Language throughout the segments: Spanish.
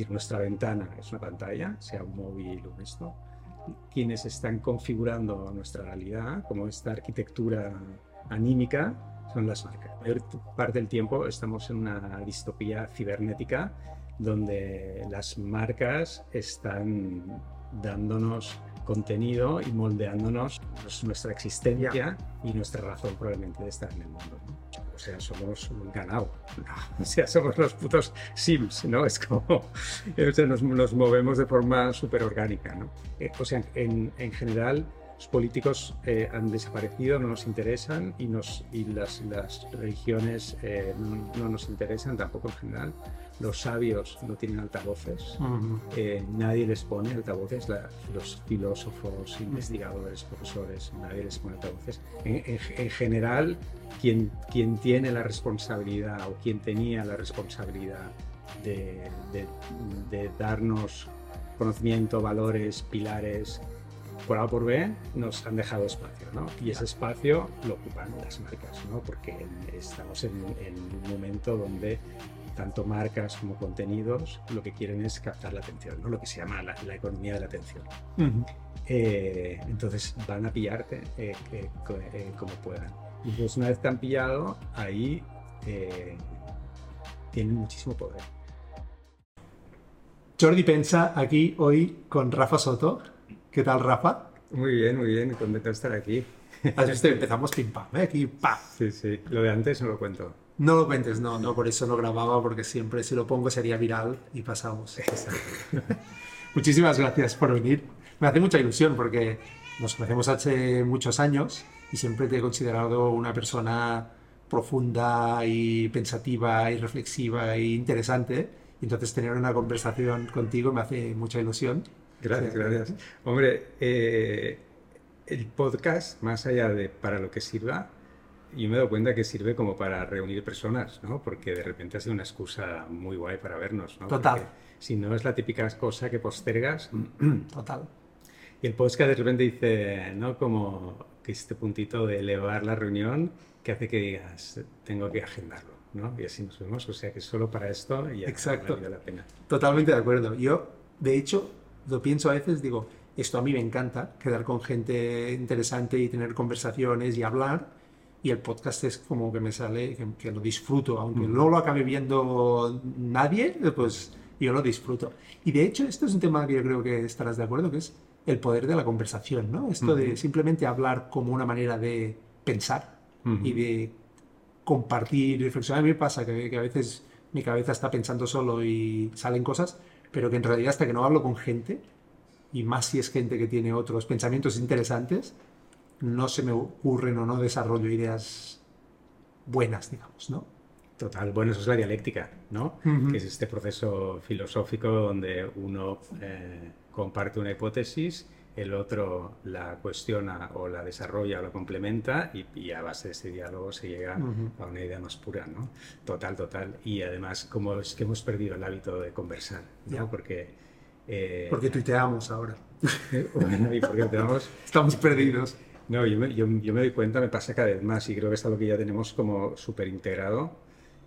decir, nuestra ventana es una pantalla, sea un móvil o esto. Quienes están configurando nuestra realidad, como esta arquitectura anímica, son las marcas. La mayor parte del tiempo estamos en una distopía cibernética donde las marcas están dándonos contenido y moldeándonos nuestra existencia y nuestra razón probablemente de estar en el mundo. Sea, somos un ganado. O sea, somos los putos Sims, ¿no? Es como, o sea, nos, nos, movemos de forma súper orgánica, ¿no? Eh, o sea, en, en general, los políticos eh, han desaparecido, no nos interesan y, nos, y las, las religiones eh, no, nos interesan tampoco en general. Los sabios no tienen altavoces, eh, nadie les pone altavoces, los filósofos, investigadores, profesores, nadie les pone altavoces. En, en, general, quien, quien tiene la responsabilidad o quien tenía la responsabilidad de, de, de darnos conocimiento, valores, pilares, por A por B nos han dejado espacio, ¿no? Y ese espacio lo ocupan las marcas, ¿no? Porque estamos en, un momento donde tanto marcas como contenidos lo que quieren es captar la atención, ¿no? Lo que se llama la, economía de la atención. Eh, entonces van a pillarte eh, eh, como puedan. Y pues una vez te han pillado, ahí tienen muchísimo poder. Jordi Pensa aquí hoy con Rafa Soto. ¿Qué tal, Rafa? Muy bien, muy bien, contento de estar aquí. Has visto, empezamos pim pam, ¿eh? aquí pa. Sí, sí, lo de antes no lo cuento. No lo cuentes, no, no, por eso lo grababa, porque siempre si lo pongo sería viral y pasamos. Muchísimas gracias por venir. Me hace mucha ilusión porque nos conocemos hace muchos años y siempre te he considerado una persona profunda y pensativa y reflexiva e interesante. Y entonces tener una conversación contigo me hace mucha ilusión. Gracias, gracias. Hombre, eh, el podcast, más allá de para lo que sirva, yo me he dado cuenta que sirve como para reunir personas, ¿no? Porque de repente ha sido una excusa muy guay para vernos, ¿no? Total. si no es la típica cosa que postergas. Total. Y el podcast de repente dice, ¿no? Como que este puntito de elevar la reunión que hace que digas, tengo que agendarlo, ¿no? Y así nos vemos. O sea que solo para esto ya Exacto. vale la pena. Totalmente de acuerdo. Yo, de hecho, lo pienso a veces, digo, esto a mí me encanta, quedar con gente interesante y tener conversaciones y hablar. Y el podcast es como que me sale, que, lo disfruto, aunque no lo acabe viendo nadie, pues yo lo disfruto. Y de hecho, esto es un tema que yo creo que estarás de acuerdo, que es el poder de la conversación, ¿no? Esto de simplemente hablar como una manera de pensar y de compartir, reflexionar. A mí me pasa que, que a veces mi cabeza está pensando solo y salen cosas, pero que en realidad hasta que no hablo con gente, y más si es gente que tiene otros pensamientos interesantes, no se me ocurren o no desarrollo ideas buenas, digamos, ¿no? Total, bueno, eso es la dialéctica, ¿no? Que es este proceso filosófico donde uno eh, comparte una hipótesis, el otro la cuestiona o la desarrolla o la complementa y, a base de ese diálogo se llega a una idea más pura, ¿no? Total, total. Y además, como es que hemos perdido el hábito de conversar, ¿no? Porque... Eh, porque tuiteamos ahora. bueno, y porque tenemos... Estamos perdidos. No, yo me, yo, yo me, doy cuenta, me pasa cada vez más y creo que es algo que ya tenemos como súper integrado,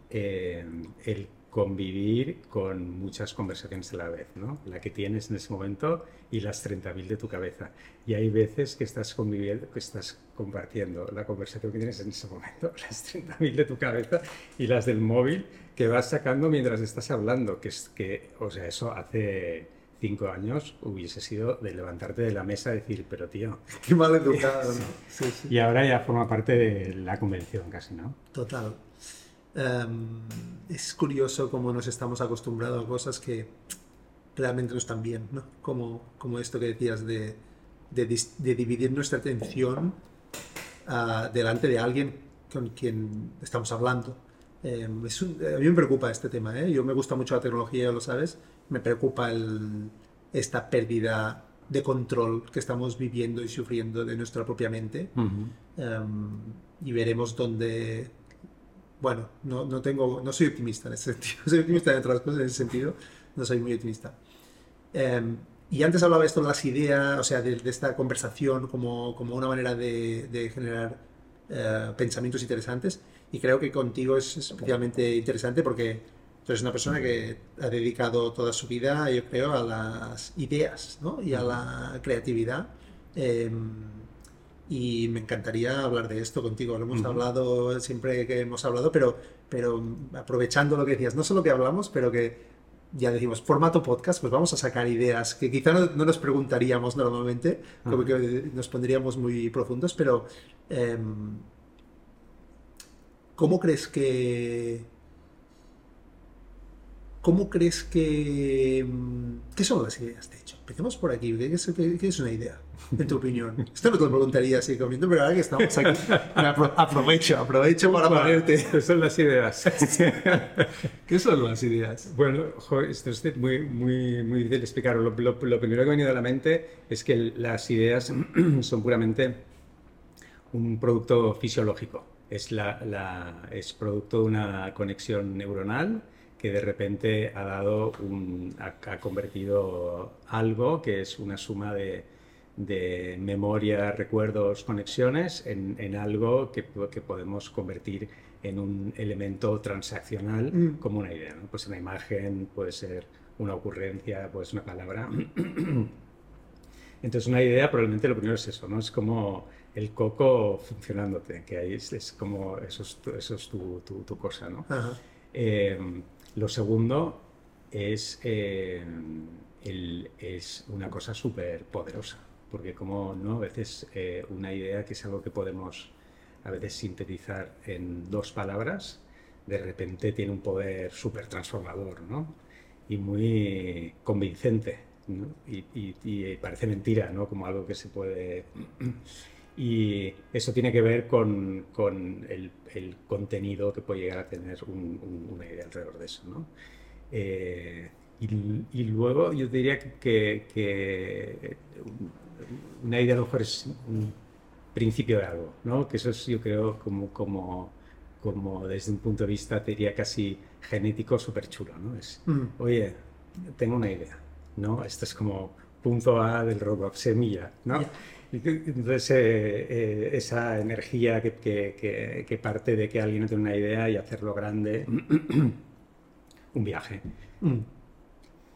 eh, el convivir con muchas conversaciones a la vez, ¿no? La que tienes en ese momento y las 30.000 de tu cabeza. Y hay veces que estás conviviendo, que estás compartiendo la conversación que tienes en ese momento, las 30.000 de tu cabeza y las del móvil que vas sacando mientras estás hablando, que es que, o sea, eso hace cinco años hubiese sido de levantarte de la mesa y decir, pero tío... Qué mal educado, sí, sí. Y ahora ya forma parte de la convención casi, ¿no? Total. Em, es curioso cómo nos estamos acostumbrados a cosas que realmente no están bien, ¿no? Como, como esto que decías de, de, de dividir nuestra atención uh, delante de alguien con quien estamos hablando. Um, es un, a mí me preocupa este tema, ¿eh? Yo me gusta mucho la tecnología, lo sabes. Me preocupa el, esta pérdida de control que estamos viviendo y sufriendo de nuestra propia mente. Uh -huh. um, y veremos dónde bueno, no, no, tengo, no soy optimista en ese sentido. Soy optimista en otras cosas en ese sentido, no soy muy optimista. Eh, y antes hablaba esto de las ideas, o sea, de, de esta conversación como, como, una manera de, de generar eh, pensamientos interesantes. Y creo que contigo es especialmente interesante porque Entonces, es una persona que ha dedicado toda su vida, yo creo, a las ideas ¿no? y a la creatividad. Em, y me encantaría hablar de esto contigo. Lo hemos hablado siempre que hemos hablado, pero, pero aprovechando lo que decías, no solo que hablamos, pero que ya decimos, formato podcast, pues vamos a sacar ideas que quizá no, nos preguntaríamos normalmente, como que nos pondríamos muy profundos, pero em, ¿cómo crees que ¿Cómo crees que... Mm, ¿Qué son las ideas, de hecho? Empecemos por aquí. ¿Qué es, una idea, en tu opinión? Esto no te lo preguntaría así comiendo, pero ahora que estamos aquí, aprovecho, aprovecho para ponerte... ¿Qué son las ideas? ¿Qué son las ideas? Bueno, esto es muy, muy, muy difícil de explicar. Lo, primero que me ha venido a la mente es que las ideas son puramente un producto fisiológico. Es, la, es producto de una conexión neuronal que de repente ha dado un, ha, convertido algo que es una suma de, de memoria, recuerdos, conexiones en, en algo que, que, podemos convertir en un elemento transaccional mm. como una idea. ¿no? Pues una imagen puede ser una ocurrencia, puede ser una palabra. Entonces una idea probablemente lo primero es eso, ¿no? Es como el coco funcionándote, que ahí es, como eso es, eso es tu, tu, cosa, ¿no? Eh, lo segundo es, eh, es una cosa súper poderosa, porque como no, a veces eh, una idea que es algo que podemos a veces sintetizar en dos palabras, de repente tiene un poder súper transformador, ¿no? Y muy convincente, ¿no? y, parece mentira, ¿no? Como algo que se puede... Y eso tiene que ver con, con el, el, contenido que puede llegar a tener una idea alrededor de eso. ¿no? Eh, y, luego yo diría que, que, una idea a lo mejor es un principio de algo, ¿no? que eso es yo creo como, como, como desde un punto de vista, te diría casi genético, súper chulo. ¿no? Es, mm. oye, tengo una idea, ¿no? Esto es como punto A del robot, semilla, ¿no? Entonces, eh, eh, esa energía que, parte de que alguien tiene una idea y hacerlo grande, un viaje. Mm.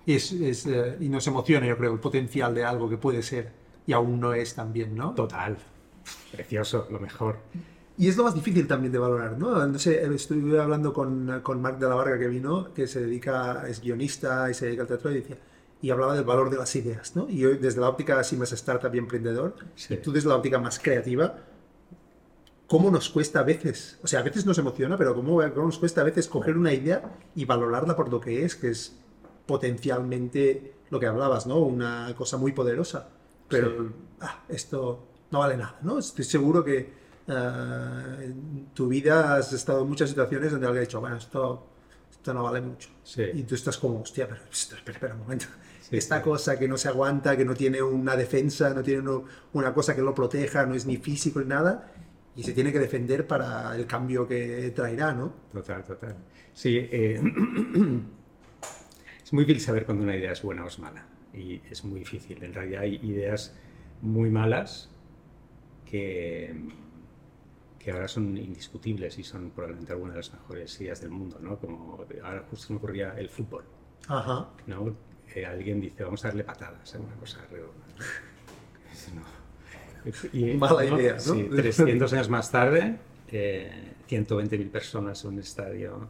Y, es, eh, y nos emociona, yo creo, el potencial de algo que puede ser y aún no es también, ¿no? Total. Precioso, lo mejor. Y es lo más difícil también de valorar, ¿no? No sé, estuve hablando con, con Marc de la Varga que vino, que se dedica, es guionista y se dedica al teatro, y decía, y hablaba del valor de las ideas, ¿no? Y hoy desde la óptica así más startup y emprendedor, y tú desde la óptica más creativa, ¿cómo nos cuesta a veces? O sea, a veces nos emociona, pero ¿cómo, nos cuesta a veces coger una idea y valorarla por lo que es, que es potencialmente lo que hablabas, ¿no? Una cosa muy poderosa. Pero ah, esto no vale nada, ¿no? Estoy seguro que ah, en tu vida has estado en muchas situaciones donde alguien ha dicho, bueno, esto, esto no vale mucho. Y tú estás como, hostia, pero espera, espera un momento esta cosa que no se aguanta, que no tiene una defensa, no tiene una cosa que lo proteja, no es ni físico ni nada, y se tiene que defender para el cambio que traerá, ¿no? Total, total. Sí, eh, es muy difícil saber cuando una idea es buena o es mala, y es muy difícil. En realidad hay ideas muy malas que, que ahora son indiscutibles y son probablemente algunas de las mejores ideas del mundo, ¿no? Como ahora justo me ocurría el fútbol. Ajá. ¿no? Alguien dice, vamos a darle patadas, a una cosa redonda. Y, Mala idea, ¿no? Sí, 300 años más tarde, eh, 120.000 personas en un estadio,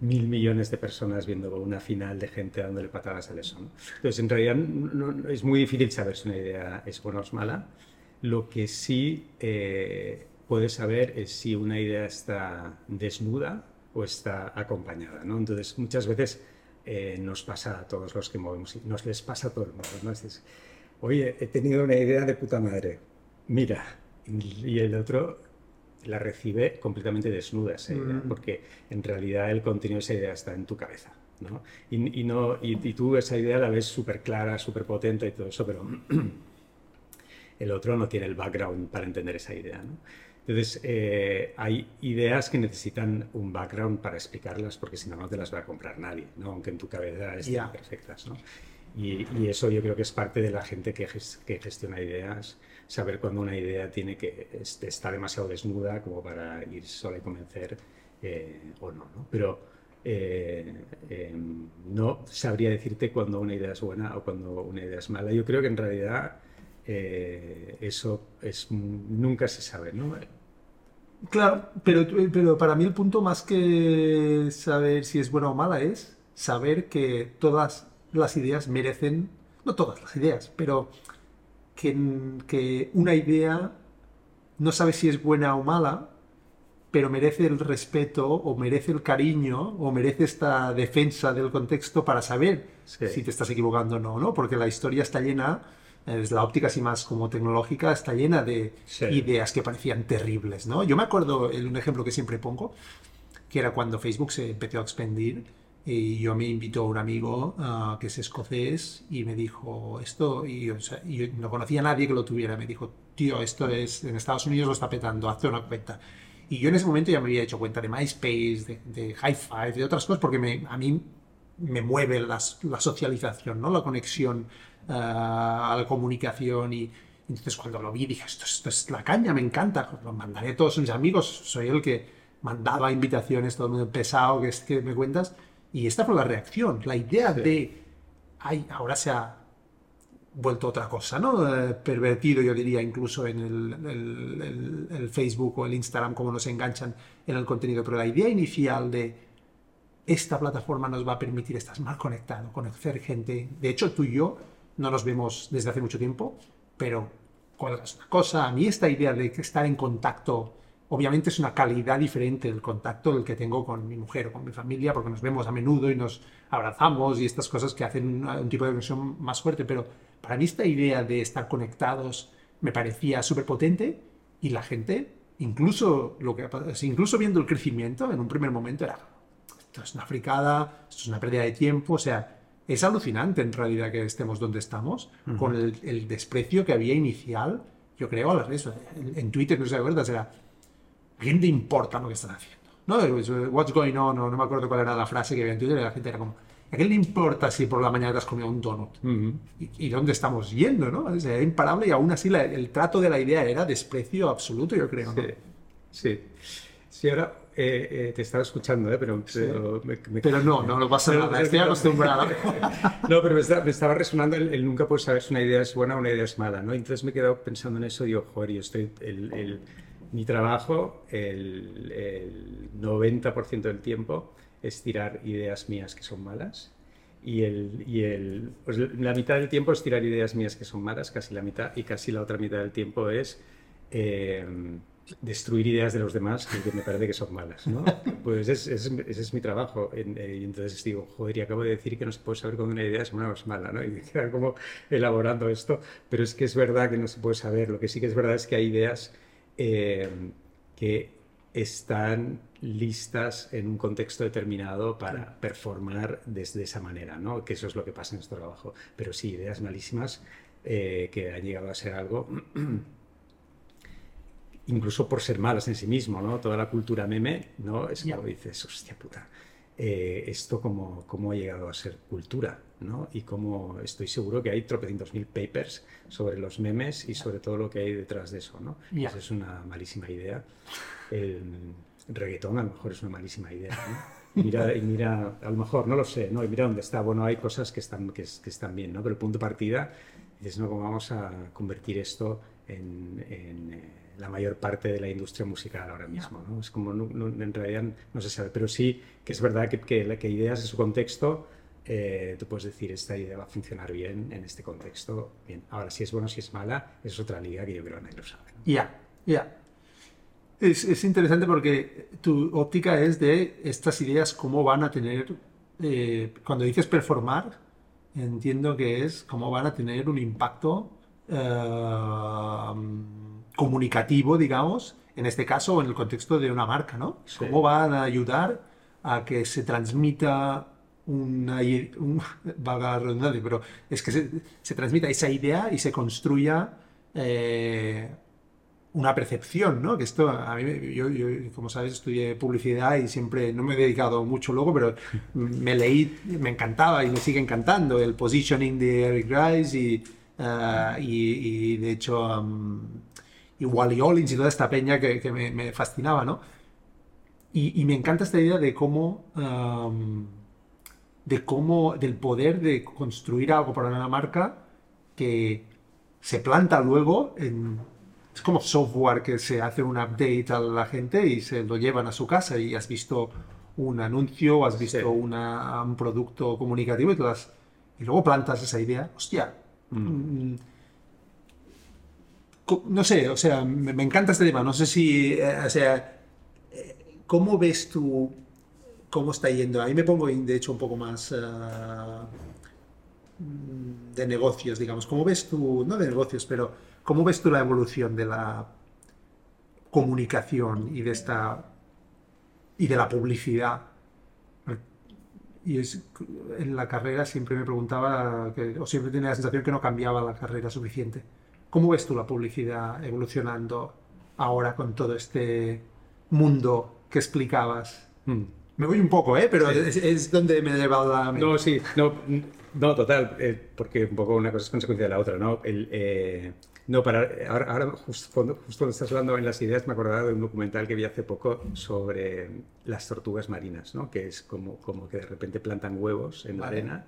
mil millones de personas viendo una final de gente dándole patadas a eso. Entonces, en realidad es muy difícil saber si una idea es buena o es mala. Lo que sí eh, puedes saber es si una idea está desnuda o está acompañada. ¿no? Entonces, muchas veces eh, nos pasa a todos los que movemos, nos les pasa a todo el mundo. ¿no? Es, Oye, he tenido una idea de puta madre, mira, y el otro la recibe completamente desnuda esa idea, mm. porque en realidad el contenido de esa idea está en tu cabeza. ¿no? Y, no, y, tú esa idea la ves súper clara, súper potente y todo eso, pero el otro no tiene el background para entender esa idea. ¿no? Entonces, eh, hay ideas que necesitan un background para explicarlas, porque si no, no te las va a comprar nadie, ¿no? aunque en tu cabeza estén perfectas. ¿no? Y, eso yo creo que es parte de la gente que, que, gestiona ideas, saber cuando una idea tiene que está demasiado desnuda como para ir sola y convencer eh, o no, no. Pero eh, em, no sabría decirte cuando una idea es buena o cuando una idea es mala. Yo creo que en realidad eh, eso es, nunca se sabe, ¿no? Claro, pero, pero para mí el punto más que saber si es buena o mala es saber que todas las ideas merecen, no todas las ideas, pero que, que una idea no sabe si es buena o mala, pero merece el respeto o merece el cariño o merece esta defensa del contexto para saber si te estás equivocando o no, ¿no? Porque la historia está llena es la óptica así más como tecnológica, está llena de ideas que parecían terribles, ¿no? Yo me acuerdo, un ejemplo que siempre pongo, que era cuando Facebook se empezó a expandir y yo me invitó a un amigo ah, que es escocés y me dijo esto, y yo, no conocía a nadie que lo tuviera, me dijo, tío, esto es, en Estados Unidos lo está petando, hazte una cuenta. Y yo en ese momento ya me había hecho cuenta de MySpace, de, de High Five, de otras cosas, porque me, a mí me mueve la socialización, ¿no? la conexión a la comunicación y entonces cuando lo vi dije, esto, esto, es la caña, me encanta, lo mandaré a todos mis amigos, soy el que mandaba invitaciones, todo el mundo pesado que, es, que me cuentas, y esta fue la reacción, la idea de, ay, ahora se ha vuelto otra cosa, ¿no? Eh, pervertido, yo diría, incluso en el, el, Facebook o el Instagram, como nos enganchan en el contenido, pero la idea inicial de esta plataforma nos va a permitir estar más conectado, conocer gente, de hecho tú y yo no nos vemos desde hace mucho tiempo, pero es una cosa, a mí esta idea de estar en contacto, obviamente es una calidad diferente del contacto del que tengo con mi mujer o con mi familia, porque nos vemos a menudo y nos abrazamos y estas cosas que hacen un, tipo de conexión más fuerte, pero para mí esta idea de estar conectados me parecía súper potente y la gente, incluso, lo que, incluso viendo el crecimiento, en un primer momento era, esto es una fricada, esto es una pérdida de tiempo, o sea, es alucinante en realidad que estemos donde estamos, con el, desprecio que había inicial, yo creo, a las redes. En, Twitter, no sé si acuerdas, era, ¿a quién le importa lo que están haciendo? ¿No? What's going on, no, no me acuerdo cuál era la frase que había en Twitter, y la gente era como, ¿a quién le importa si por la mañana te has comido un donut? ¿Y, dónde estamos yendo? ¿no? era imparable y aún así el trato de la idea era desprecio absoluto, yo creo. Sí, sí. Sí, ahora eh, eh, te estaba escuchando, ¿eh? pero, pero, no, no, no pasa nada, estoy acostumbrado. no, pero me, estaba resonando el, nunca puedes saber si una idea es buena o una idea es mala, ¿no? Entonces me he quedado pensando en eso y digo, joder, yo estoy, el, mi trabajo, el, 90% del tiempo es tirar ideas mías que son malas y, el, y el, pues la mitad del tiempo es tirar ideas mías que son malas, casi la mitad, y casi la otra mitad del tiempo es destruir ideas de los demás que me parece que son malas, ¿no? Pues ese es, mi trabajo. Eh, y entonces digo, joder, y acabo de decir que no se puede saber cuando una idea es buena o es mala, ¿no? Y quedar como elaborando esto. Pero es que es verdad que no se puede saber. Lo que sí que es verdad es que hay ideas eh, que están listas en un contexto determinado para performar desde esa manera, ¿no? Que eso es lo que pasa en nuestro trabajo. Pero sí, ideas malísimas eh, que han llegado a ser algo incluso por ser malas en sí mismo, ¿no? Toda la cultura meme, ¿no? Es como dices, hostia puta, eh, esto cómo, cómo ha llegado a ser cultura, ¿no? Y cómo estoy seguro que hay tropecientos mil papers sobre los memes y sobre todo lo que hay detrás de eso, ¿no? Esa es una malísima idea. El reggaetón a lo mejor es una malísima idea, ¿no? Mira, y mira, a lo mejor, no lo sé, ¿no? Y mira dónde está. Bueno, hay cosas que están, que, están bien, ¿no? Pero el punto de partida, dices, no, ¿cómo vamos a convertir esto en, eh, la mayor parte de la industria musical ahora mismo. ¿no? Es como, en realidad no se sabe, pero sí que es verdad que, que, que ideas en su contexto, eh, tú puedes decir, esta idea va a funcionar bien en este contexto. Bien, ahora si es bueno si es mala, es otra liga que yo creo que nadie lo sabe. Ya, ya. Es, es, interesante porque tu óptica es de estas ideas, cómo van a tener, eh, cuando dices performar, entiendo que es cómo van a tener un impacto. Uh, comunicativo, digamos, en este caso en el contexto de una marca, ¿no? ¿Cómo van a ayudar a que se transmita una, un, valga la redundancia, pero es que se, transmita esa idea y se construya eh, una percepción, ¿no? Que esto, a mí, yo, como sabes, estudié publicidad y siempre, no me he dedicado mucho luego, pero me leí, me encantaba y me sigue encantando el positioning de Eric Rice y, eh, y, de hecho y Wally Ollins y toda esta peña que, me, fascinaba, ¿no? y, me encanta esta idea de cómo, um, de cómo, del poder de construir algo para una marca que se planta luego en, es como software que se hace un update a la gente y se lo llevan a su casa y has visto un anuncio has visto un producto comunicativo y, y luego plantas esa idea. Hostia. Mm. Mm, no sé, o sea, me, encanta este tema. No sé si, eh, o sea, ¿Cómo ves tú cómo está yendo? Ahí me pongo, de hecho, un poco más ah, de negocios, digamos. ¿Cómo ves tú, no de negocios, pero cómo ves tú la evolución de la comunicación y de esta y de la publicidad? Y es, en la carrera siempre me preguntaba, o siempre tenía la sensación que no cambiaba la carrera suficiente. ¿Cómo ves tú la publicidad evolucionando ahora con todo este mundo que explicabas. Hmm. Me voy un poco, ¿eh? Pero es, donde me he llevado la... No, sí, no, no total, eh, porque un poco una cosa es consecuencia de la otra, ¿no? El, eh, no, para, ahora, justo, cuando, justo, cuando, estás hablando en las ideas me acordaba de un documental que vi hace poco sobre las tortugas marinas, ¿no? Que es como, como que de repente plantan huevos en la arena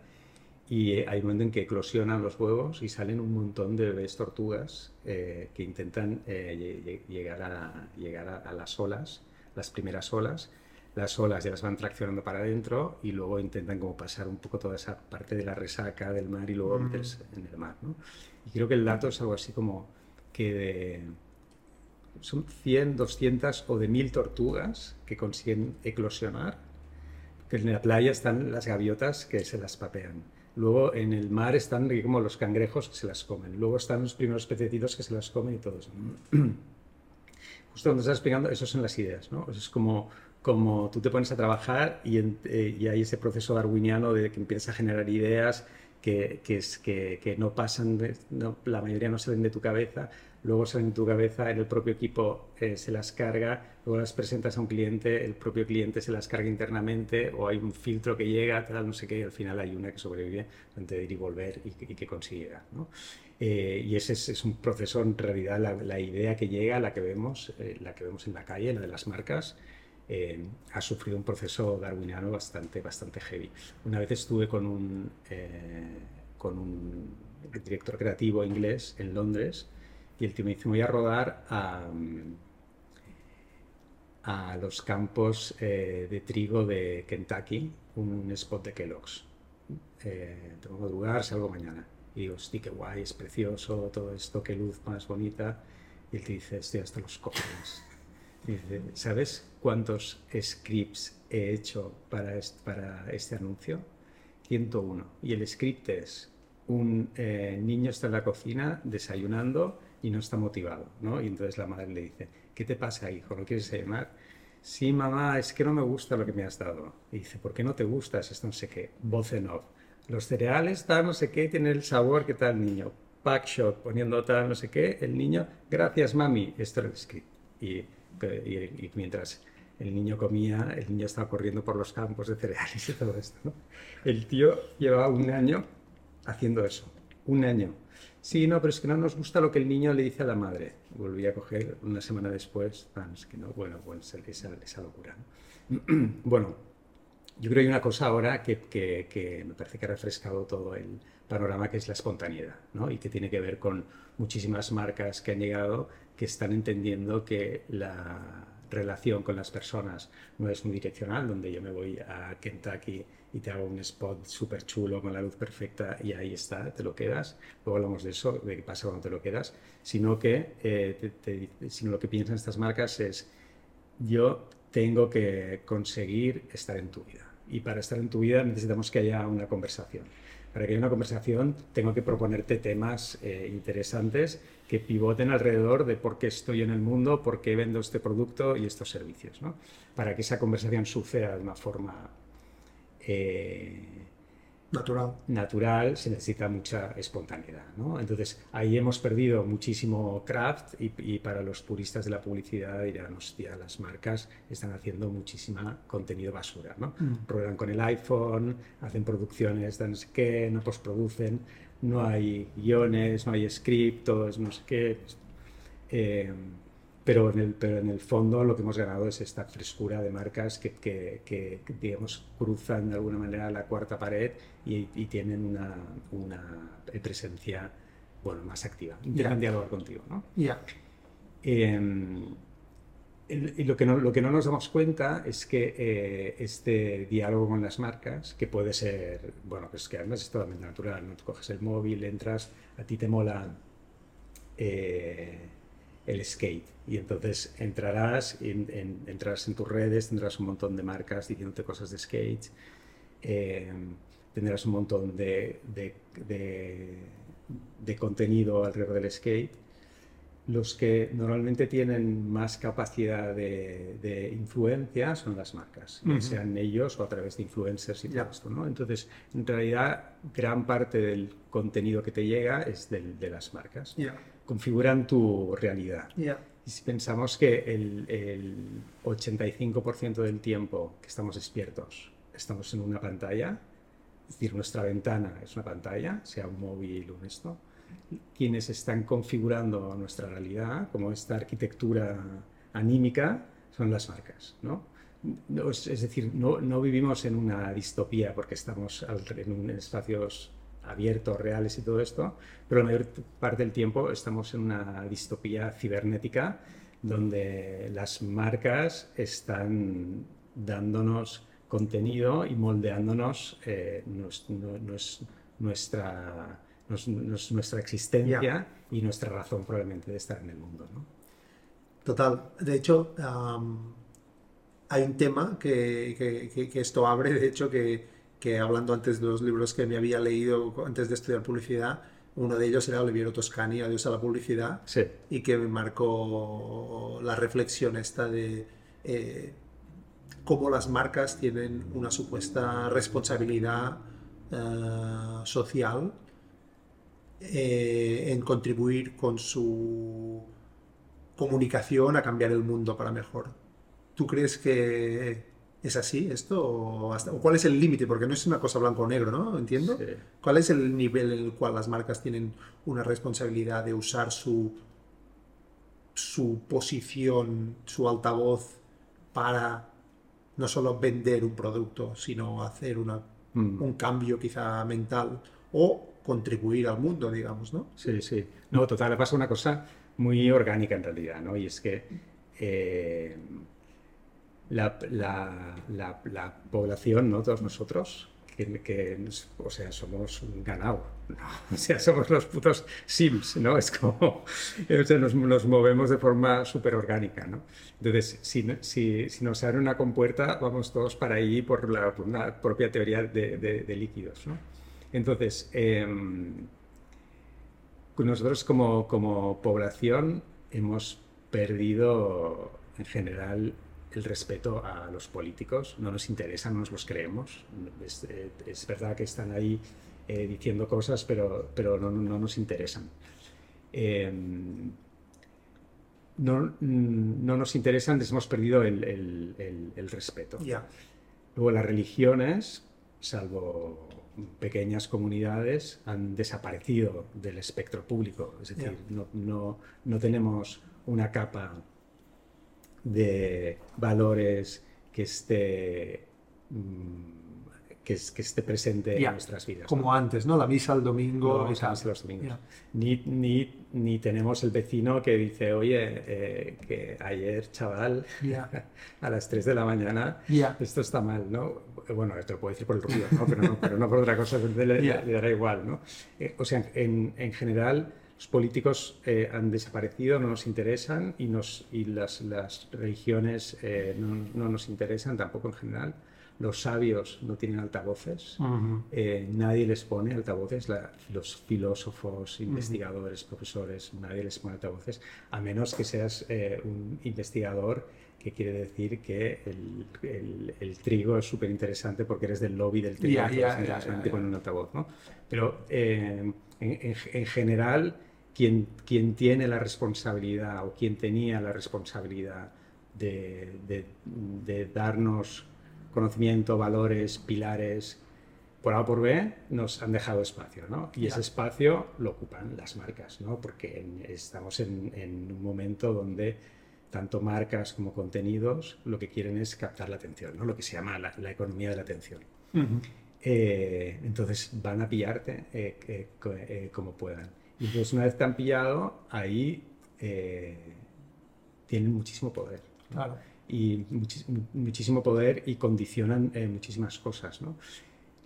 y hay un momento en que eclosionan los huevos y salen un montón de bebés tortugas que intentan llegar, a, llegar a las olas las primeras olas, las olas ya las van traccionando para adentro y luego intentan como pasar un poco toda esa parte de la resaca del mar y luego mm. meterse en el mar. ¿no? Y creo que el dato es algo así como que de, son 100, 200 o de 1000 tortugas que consiguen eclosionar, que en la playa están las gaviotas que se las papean. Luego en el mar están como los cangrejos que se las comen. Luego están los primeros pececitos que se las comen y todo eso. justo cuando estás explicando, eso son las ideas, ¿no? es como, como tú te pones a trabajar y, eh, y, hay ese proceso darwiniano de que empiezas a generar ideas que, que, que, que no pasan, la mayoría no salen de tu cabeza, luego salen de tu cabeza, en el propio equipo eh, se las carga, luego las presentas a un cliente, el propio cliente se las carga internamente o hay un filtro que llega, tal, no sé qué, y al final hay una que sobrevive antes de ir y volver y, y que consiga. ¿no? Eh, y ese es, un proceso, en realidad, la, idea que llega, la que vemos, eh, la que vemos en la calle, la de las marcas, eh, ha sufrido un proceso darwiniano bastante, bastante heavy. Una vez estuve con un, con un director creativo inglés en Londres y el tío me dice, voy a rodar a, a los campos de trigo de Kentucky, un spot de Kellogg's. tengo que madrugar, salgo mañana y digo, sí, qué guay, es precioso, todo esto, qué luz más bonita. Y él te dice, estoy hasta los cojones. Dice, ¿sabes cuántos scripts he hecho para este, para este anuncio? 101. Y el script es, un eh, niño está en la cocina desayunando y no está motivado, ¿no? Y entonces la madre le dice, ¿qué te pasa, hijo? ¿No quieres desayunar? Sí, mamá, es que no me gusta lo que me has dado. Y dice, ¿por qué no te gusta? Esto no sé qué. Voz en off los cereales, tal, no sé qué, tienen el sabor que tal niño. Pack shot, poniendo tal, no sé qué, el niño, gracias mami, esto era el script. Y, y, mientras el niño comía, el niño estaba corriendo por los campos de cereales y todo esto. ¿no? El tío llevaba un año haciendo eso, un año. Sí, no, pero es que no nos gusta lo que el niño le dice a la madre. Volví a coger una semana después, es que no, bueno, bueno esa, esa locura. bueno, yo creo que hay una cosa ahora que, que, me parece que ha refrescado todo el panorama, que es la espontaneidad, ¿no? y que tiene que ver con muchísimas marcas que han llegado que están entendiendo que la relación con las personas no es muy direccional, donde yo me voy a Kentucky y te hago un spot súper chulo con la luz perfecta y ahí está, te lo quedas. Luego hablamos de eso, de qué pasa cuando te lo quedas, sino que eh, sino lo que piensan estas marcas es yo tengo que conseguir estar en tu vida. Y para estar en tu vida necesitamos que haya una conversación. Para que haya una conversación tengo que proponerte temas eh, interesantes que pivoten alrededor de por qué estoy en el mundo, por qué vendo este producto y estos servicios. ¿no? Para que esa conversación suceda de una forma eh, natural. natural se necesita mucha espontaneidad. ¿no? Entonces ahí hemos perdido muchísimo craft y, para los puristas de la publicidad dirán, hostia, las marcas están haciendo muchísima contenido basura. ¿no? Mm. con el iPhone, hacen producciones no sé qué, no postproducen, no hay guiones, no hay script, todo es no sé qué. Eh, pero en, el, pero en el fondo lo que hemos ganado es esta frescura de marcas que, que, digamos, cruzan de alguna manera la cuarta pared y, tienen una, una, presencia bueno, más activa. Intentan dialogar contigo. ¿no? Em, y lo que, no, lo que no nos damos cuenta es que eh, este diálogo con las marcas, que puede ser, bueno, pues que además es totalmente natural, ¿no? Tú coges el móvil, entras, a ti te mola eh, el skate y entonces entrarás, en, entrarás en tus redes, tendrás un montón de marcas diciéndote cosas de skate, eh, tendrás un montón de, de contenido alrededor del skate los que normalmente tienen más capacidad de, influencia son las marcas, sean ellos o a través de influencers y todo esto. ¿no? Entonces, en realidad, gran parte del contenido que te llega es de las marcas. Configuran tu realidad. Y si pensamos que el, el 85% del tiempo que estamos despiertos estamos en una pantalla, es decir, nuestra ventana es una pantalla, sea un móvil o un esto, quienes están configurando nuestra realidad, como esta arquitectura anímica, son las marcas. ¿no? es, decir, no, no, vivimos en una distopía porque estamos en, espacios abiertos, reales y todo esto, pero la mayor parte del tiempo estamos en una distopía cibernética donde las marcas están dándonos contenido y moldeándonos eh, nuestra nuestra existencia y nuestra razón probablemente de estar en el mundo. ¿no? Total. De hecho, hay un tema que, que, esto abre, de hecho, que, que, hablando antes de los libros que me había leído antes de estudiar publicidad, uno de ellos era Oliviero Toscani, Adiós a la publicidad, y que me marcó la reflexión esta de eh, cómo las marcas tienen una supuesta responsabilidad eh, social eh, en contribuir con su comunicación a cambiar el mundo para mejor. ¿Tú crees que es así esto? ¿O, cuál es el límite? Porque no es una cosa blanco o negro, ¿no? ¿Entiendo? ¿Cuál es el nivel en el cual las marcas tienen una responsabilidad de usar su, su posición, su altavoz para no solo vender un producto, sino hacer una, mm. un cambio quizá mental o contribuir al mundo, digamos, ¿no? Sí, sí. No, total, pasa una cosa muy orgánica en realidad, ¿no? Y es que eh, la, población, ¿no? Todos nosotros, que, o sea, somos un ganado, o sea, somos los putos sims, ¿no? Es como, nos, movemos de forma súper orgánica, ¿no? Entonces, si, si, si, nos abre una compuerta, vamos todos para ahí por, la, una propia teoría de líquidos, ¿no? Entonces, em, nosotros como, como, población hemos perdido en general el respeto a los políticos, no nos interesan, no nos los creemos. Es, verdad que están ahí eh, diciendo cosas, pero, pero no, no, nos interesan. Em, no, no, nos interesan, les hemos perdido el, el, el, respeto. Luego las religiones, salvo pequeñas comunidades han desaparecido del espectro público. Es decir, no, no, no, tenemos una capa de valores que esté mm, que, esté presente en nuestras vidas. Como antes, ¿no? La misa el domingo. los domingos. Ni, ni, ni, tenemos el vecino que dice, oye, eh, que ayer, chaval, a las 3 de la mañana, esto está mal, ¿no? Bueno, esto lo puedo decir por el ruido, ¿no? Pero, no, pero no por otra cosa, le, le, dará igual, ¿no? Eh, o sea, en, en general los políticos eh, han desaparecido, no nos interesan y, nos, y las, las religiones no, no, nos interesan tampoco en general los sabios no tienen altavoces, eh, nadie les pone altavoces, los filósofos, investigadores, profesores, nadie les pone altavoces, a menos que seas eh, un investigador que quiere decir que el, trigo es súper interesante porque eres del lobby del trigo, yeah, ponen un altavoz, ¿no? Pero eh, en, general, quien, quien tiene la responsabilidad o quien tenía la responsabilidad de, de darnos conocimiento, valores, pilares, por A o por B, nos han dejado espacio, ¿no? Y ese espacio lo ocupan las marcas, ¿no? Porque estamos en, un momento donde tanto marcas como contenidos lo que quieren es captar la atención, ¿no? lo que se llama la, la economía de la atención. Eh, entonces van a pillarte eh, eh, como puedan. Y entonces una vez te han pillado, ahí tienen muchísimo poder. Claro. Y muchísimo poder y condicionan muchísimas cosas. ¿no?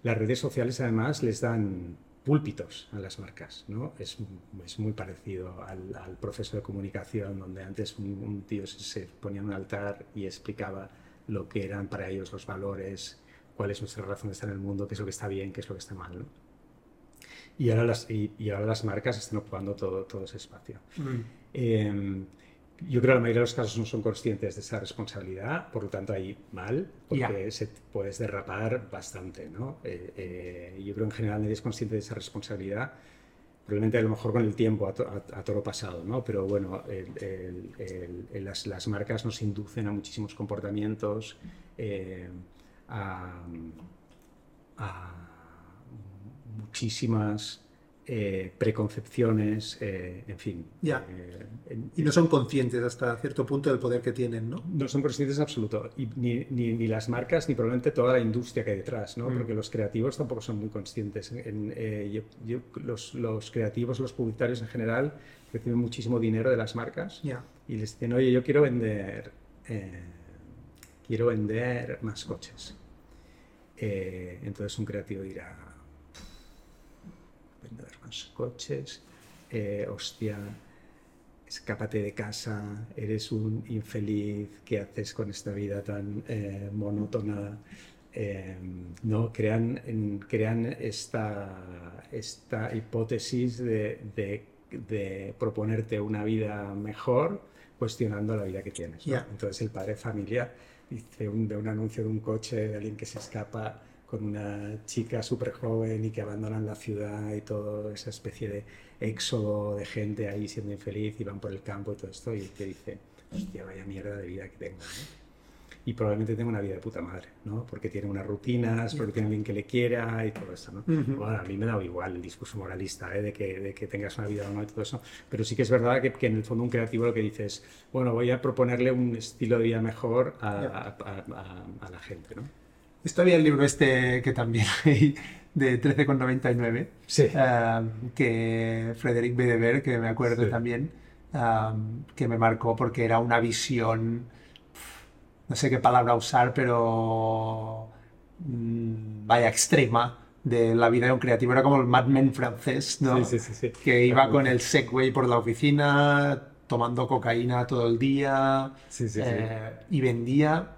Las redes sociales además les dan púlpitos a las marcas. ¿no? Es, es muy parecido al, al, proceso de comunicación donde antes un, tío se, se, ponía en un altar y explicaba lo que eran para ellos los valores, cuál es nuestra razón de estar en el mundo, qué es lo que está bien, qué es lo que está mal. ¿no? Y, ahora las, y, ahora las marcas están ocupando todo, todo ese espacio. Mm. Eh, yo creo que la mayoría de los casos no son conscientes de esa responsabilidad, por lo tanto ahí mal, porque se puedes derrapar bastante, ¿no? Eh, eh, yo creo que en general nadie es consciente de esa responsabilidad, probablemente a lo mejor con el tiempo a, a, toro pasado, ¿no? Pero bueno, el, el, las, las, marcas nos inducen a muchísimos comportamientos, eh, a, a muchísimas eh, preconcepciones, eh, en fin. Ya. Eh, y no son conscientes hasta cierto punto del poder que tienen, ¿no? No son conscientes en absoluto. Y ni, ni, las marcas, ni probablemente toda la industria que hay detrás, ¿no? Mm. Porque los creativos tampoco son muy conscientes. En, los, los, creativos, los publicitarios en general, reciben muchísimo dinero de las marcas Ya. y les dicen, oye, yo quiero vender, quiero vender más coches. entonces un creativo dirá, vender más coches, eh, hostia, escápate de casa, eres un infeliz, ¿qué haces con esta vida tan eh, monótona? Eh, ¿no? crean, crean esta, esta hipótesis de, de, proponerte una vida mejor cuestionando la vida que tienes. Entonces el padre de familia dice un, de un anuncio de un coche de alguien que se escapa con una chica súper joven y que abandonan la ciudad y toda esa especie de éxodo de gente ahí siendo infeliz y van por el campo y todo esto y te dice, hostia, vaya mierda de vida que tengo. Y probablemente tenga una vida de puta madre, ¿no? Porque tiene unas rutinas, porque tiene alguien que le quiera y todo eso, ¿no? Bueno, a mí me da igual el discurso moralista, ¿eh? de, que, de que tengas una vida normal y todo eso, pero sí que es verdad que, que, en el fondo un creativo lo que dice es, bueno, voy a proponerle un estilo de vida mejor a, a, a la gente, ¿no? Esto había el libro este que también hay de 13,99, sí. um, que Frederick Bedever, que me acuerdo también, um, que me marcó porque era una visión, no sé qué palabra usar, pero mm, vaya extrema de la vida de un creativo. Era como el madman francés, ¿no? Sí, sí, sí, que iba con el Segway por la oficina, tomando cocaína todo el día eh, y vendía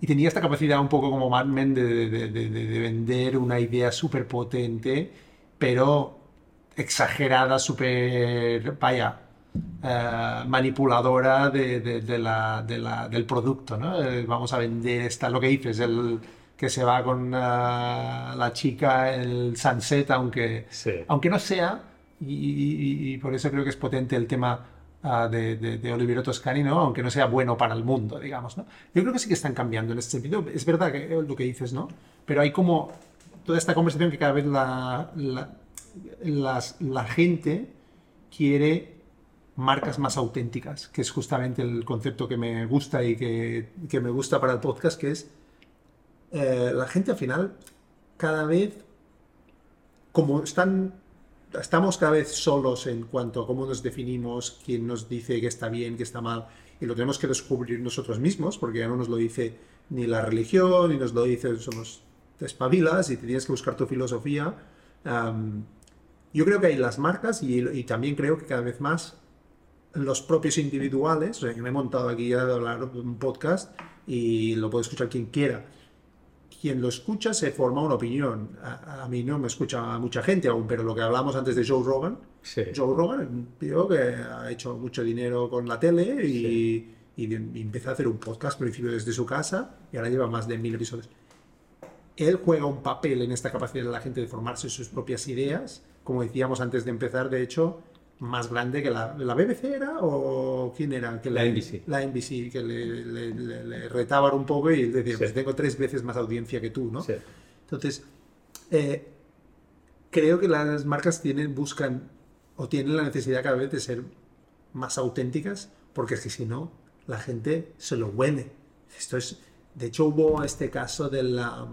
y tenía esta capacidad un poco como Mad Men de, de, de, vender una idea súper potente, pero exagerada, súper, vaya, uh, manipuladora de, la, la, del producto, ¿no? Eh, vamos a vender esta, lo que dices, el que se va con uh, la chica, el sunset, aunque, aunque no sea, y, y por eso creo que es potente el tema de, de, Olivero Toscani, ¿no? aunque no sea bueno para el mundo, digamos. ¿no? Yo creo que sí que están cambiando en este sentido. Es verdad que, lo que dices, ¿no? Pero hay como toda esta conversación que cada vez la, la, la gente quiere marcas más auténticas, que es justamente el concepto que me gusta y que, que me gusta para el podcast, que es eh, la gente al final cada vez, como están estamos cada vez solos en cuanto a cómo nos definimos, quién nos dice que está bien, que está mal, y lo tenemos que descubrir nosotros mismos, porque ya no nos lo dice ni la religión, ni nos lo dice, somos espabilas y te tienes que buscar tu filosofía. yo creo que hay las marcas y, también creo que cada vez más los propios individuales, o sea, yo me he montado aquí a hablar un podcast y lo puede escuchar quien quiera quien lo escucha se forma una opinión. A, mí no me escucha mucha gente aún, pero lo que hablamos antes de Joe Rogan, Joe Rogan, un tío que ha hecho mucho dinero con la tele y, empezó a hacer un podcast principio desde su casa y ahora lleva más de mil episodios. Él juega un papel en esta capacidad de la gente de formarse sus propias ideas. Como decíamos antes de empezar, de hecho, más grande que la, la BBC era o quién era que la NBC la NBC que le, le, retaban un poco y decía pues tengo tres veces más audiencia que tú no entonces eh, creo que las marcas tienen buscan o tienen la necesidad cada vez de ser más auténticas porque es que si no la gente se lo huele. Esto es, de hecho hubo este caso de la,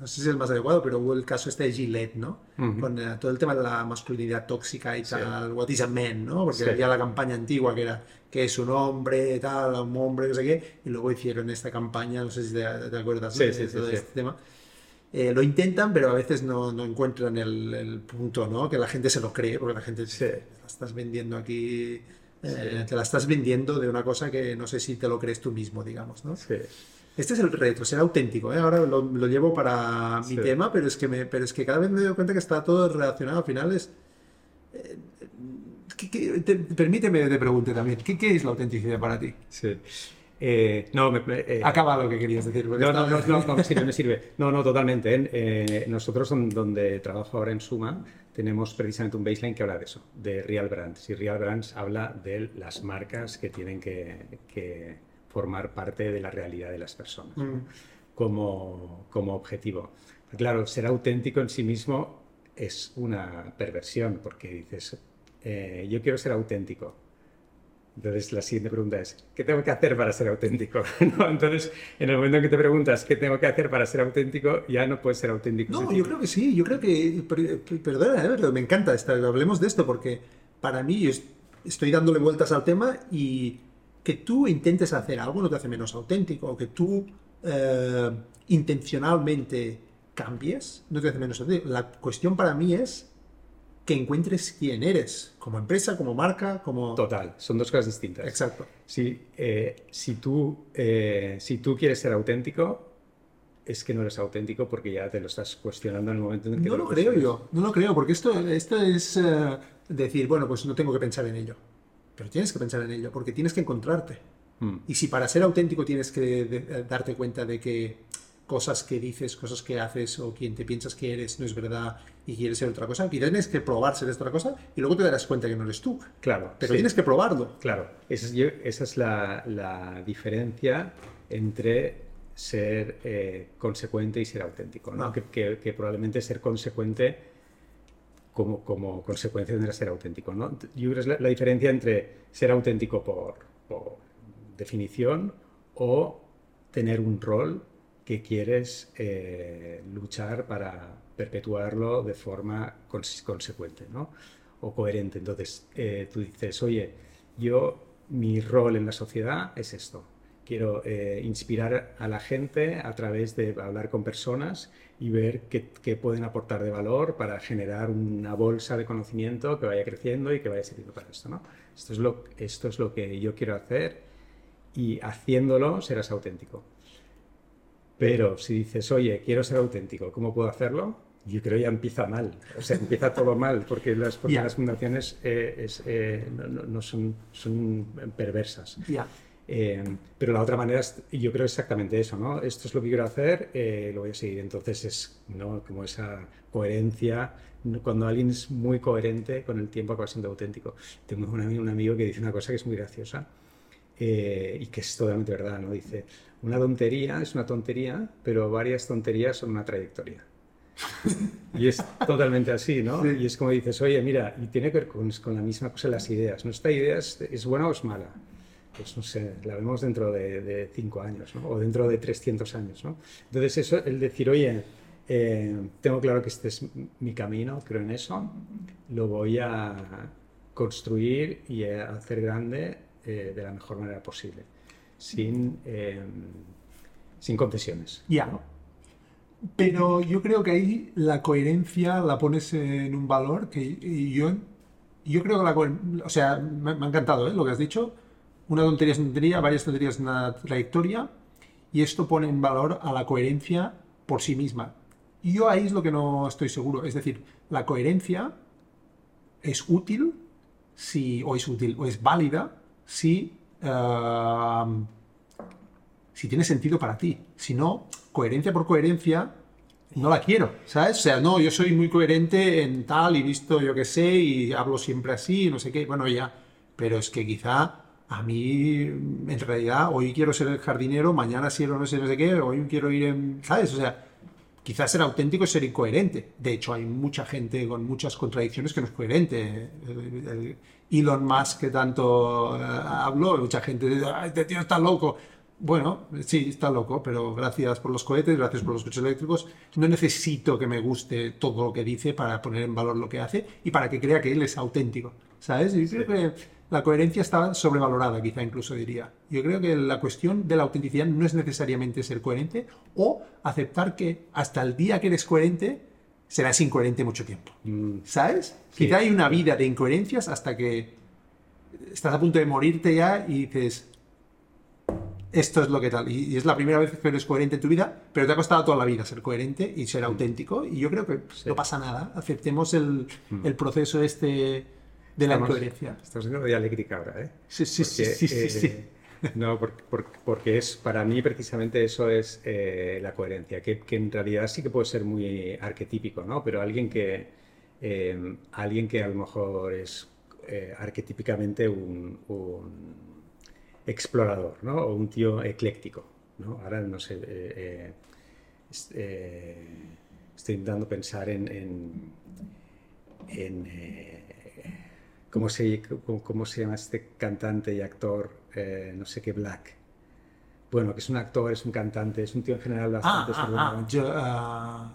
no sé si es el más adecuado, pero hubo el caso este de Gillette, ¿no? Con eh, todo el tema de la masculinidad tóxica y tal, what is a man, ¿no? Porque había la campaña antigua que era que es un hombre, tal, un hombre, no sé qué, y luego hicieron esta campaña, no sé si te, acuerdas de, todo este tema. Eh, lo intentan, pero a veces no, no encuentran el, el, punto, ¿no? Que la gente se lo cree, porque la gente se la estás vendiendo aquí, eh, te la estás vendiendo de una cosa que no sé si te lo crees tú mismo, digamos, ¿no? Sí. Este es el reto, ser auténtico. ¿eh? Ahora lo, lo, llevo para mi tema, pero es, que me, pero es que cada vez me doy cuenta que está todo relacionado. Al final es... Eh, te, permíteme te pregunte también, ¿qué, ¿qué, es la autenticidad para ti? Sí. Eh, no, me, eh, Acaba lo que querías decir. No, no, no, no, no, me sirve, me sirve. No, no, totalmente. nosotros, donde trabajo ahora en Suma, tenemos precisamente un baseline que habla de eso, de Real Brands. Y Real Brands habla de las marcas que tienen que, que formar parte de la realidad de las personas mm. como, como objetivo. Claro, ser auténtico en sí mismo es una perversión, porque dices, eh, yo quiero ser auténtico. Entonces la siguiente pregunta es, ¿qué tengo que hacer para ser auténtico? ¿No? Entonces, en el momento en que te preguntas, ¿qué tengo que hacer para ser auténtico? Ya no puedes ser auténtico. No, yo creo que sí, yo creo que, perdona, pero me encanta, estar, hablemos de esto, porque para mí yo estoy dándole vueltas al tema y que tú intentes hacer algo no te hace menos auténtico, o que tú eh, intencionalmente cambies no te hace menos auténtico. La cuestión para mí es que encuentres quién eres, como empresa, como marca, como... Total, son dos cosas distintas. Exacto. Si, eh, si, tú, eh, si tú quieres ser auténtico, es que no eres auténtico porque ya te lo estás cuestionando en el momento en que... No lo, creo yo, no lo creo, porque esto, esto es decir, bueno, pues no tengo que pensar en ello. Pero tienes que pensar en ello, porque tienes que encontrarte. Hmm. Y si para ser auténtico tienes que darte cuenta de que cosas que dices, cosas que haces o quien te piensas que eres no es verdad y quieres ser otra cosa, y tienes que probar ser otra cosa y luego te darás cuenta que no eres tú. Claro. Pero tienes que probarlo. Claro. Esa es, esa es la, la, diferencia entre ser eh, consecuente y ser auténtico. ¿no? Ah. Que, que, probablemente ser consecuente como, como consecuencia tendrá ser auténtico. ¿no? Yo creo que es la, diferencia entre ser auténtico por, por definición o tener un rol que quieres eh, luchar para perpetuarlo de forma consecuente ¿no? o coherente. Entonces, eh, tú dices, oye, yo, mi rol en la sociedad es esto. Quiero eh, inspirar a la gente a través de hablar con personas y ver qué, pueden aportar de valor para generar una bolsa de conocimiento que vaya creciendo y que vaya sirviendo para esto. ¿no? Esto, es lo, esto es lo que yo quiero hacer y haciéndolo serás auténtico. Pero si dices, oye, quiero ser auténtico, ¿cómo puedo hacerlo? Yo creo que ya empieza mal, o sea, empieza todo mal, porque las, las fundaciones eh, eh, no, son, son perversas. Eh, pero la otra manera, es, yo creo exactamente eso, ¿no? Esto es lo que quiero hacer, lo voy a seguir. Entonces es ¿no? como esa coherencia, cuando alguien es muy coherente con el tiempo acaba siendo auténtico. Tengo un amigo, un amigo que dice una cosa que es muy graciosa y que es totalmente verdad, ¿no? Dice, una tontería es una tontería, pero varias tonterías son una trayectoria. y es totalmente así, ¿no? Y es como dices, oye, mira, y tiene que ver con, con la misma cosa las ideas. ¿Nuestra idea es, buena o es mala? Pues no sé, la vemos dentro de, cinco años, ¿no? O dentro de 300 años, ¿no? Entonces eso, el decir, oye, eh, tengo claro que este es mi camino, creo en eso, lo voy a construir y hacer grande eh, de la mejor manera posible sin, eh, sin concesiones. Ya. Pero yo creo que ahí la coherencia la pones en un valor que yo, yo creo que la O sea, me, ha encantado ¿eh? lo que has dicho. Una tontería es una tontería, varias tonterías es una trayectoria. Y esto pone en valor a la coherencia por sí misma. Y yo ahí es lo que no estoy seguro. Es decir, la coherencia es útil si, o es útil, o es válida si si tiene sentido para ti. Si no, coherencia por coherencia, no la quiero, ¿sabes? O sea, no, yo soy muy coherente en tal y visto, yo qué sé, y hablo siempre así, no sé qué, bueno, ya, pero es que quizá a mí, en realidad, hoy quiero ser el jardinero, mañana si no sé, no sé qué, hoy quiero ir en, ¿sabes? O sea, quizás ser auténtico es ser incoherente. De hecho, hay mucha gente con muchas contradicciones que no es coherente. El- el Elon Musk que tanto eh, habló, mucha gente dice, "Ay, este tío está loco. Bueno, sí, está loco, pero gracias por los cohetes, gracias por los coches eléctricos. No necesito que me guste todo lo que dice para poner en valor lo que hace y para que crea que él es auténtico. ¿Sabes? Y creo que la coherencia está sobrevalorada, quizá incluso diría. Yo creo que la cuestión de la autenticidad no es necesariamente ser coherente o aceptar que hasta el día que eres coherente serás incoherente mucho tiempo. Mm, ¿Sabes? Sí. Quizá hay una vida de incoherencias hasta que estás a punto de morirte ya y dices, esto es lo que tal. Y, y es la primera vez que eres coherente en tu vida, pero te ha costado toda la vida ser coherente y ser auténtico. Y yo creo que Sí. no pasa nada. Aceptemos el, el proceso este de la Estamos- incoherencia. Estamos haciendo dialéctica ahora, ¿eh? Sí, sí, sí, Porque, sí, sí, sí. eh, No, porque, porque- es, para mí precisamente eso es eh, la coherencia, que, que en realidad sí que puede ser muy arquetípico, ¿no? Pero alguien que, eh, alguien que a lo mejor es eh, arquetípicamente un, un explorador, ¿no? O un tío ecléctico, ¿no? Ahora no sé, es- estoy intentando pensar en, en, en, ¿cómo, se, cómo, cómo se llama este cantante y actor, eh, no sé qué, Black. Bueno, que es un actor, es un cantante, es un tío en general Ah, bastante ah, ah, sorprendente. Jo- ah,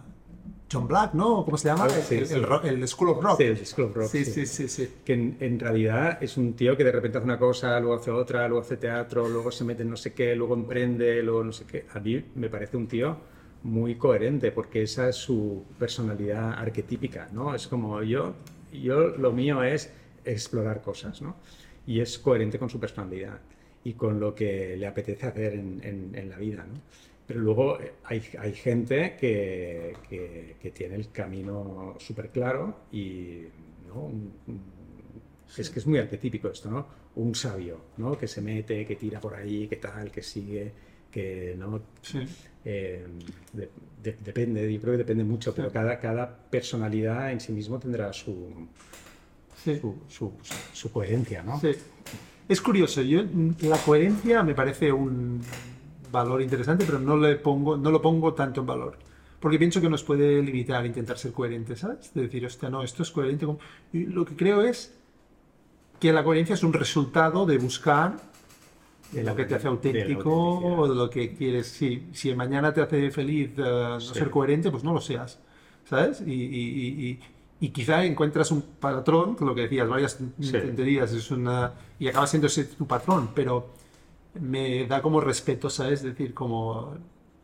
John Black, ¿no? ¿Cómo se llama? Ah, sí, el, sí. el el School of Rock. Sí, el School of Rock, Sí, sí. sí, sí, sí. que en, en realidad es un tío que de repente hace una cosa, luego hace otra, luego hace teatro, luego se mete en no sé qué, luego emprende, luego no sé qué. A mí me parece un tío muy coherente porque esa es su personalidad arquetípica, ¿no? Es como yo, yo lo mío es explorar cosas, ¿no? Y es coherente con su personalidad y con lo que le apetece hacer en, en- en la vida, ¿no? Pero luego eh, hay, hay gente que, que- que tiene el camino súper claro y, ¿no? Un- un- es que es muy arquetípico esto, ¿no? Un sabio, ¿no? Que se mete, que tira por ahí, que tal, que sigue, que no... Sí. eh, de- de- depende, yo creo que depende mucho, pero cada, cada personalidad en sí mismo tendrá su, Sí. su, su- su coherencia, ¿no? Sí. Es curioso, yo la coherencia me parece un valor interesante, pero no le pongo, no lo pongo tanto en valor. Porque pienso que nos puede limitar a intentar ser coherentes, ¿sabes? De decir, hostia, no, esto es coherente. con-". Y lo que creo es que la coherencia es un resultado de buscar de lo que te hace De auténtico autenticidad. o de lo que quieres. Sí, si mañana te hace feliz eh, no Sí. ser coherente, pues no lo seas, ¿sabes? Y, y- y- y- quizá encuentras un patrón, lo que decías, varias Sí. tonterías, es una, y acaba siendo ese tu patrón, pero me da como respeto, ¿sabes? Es decir, como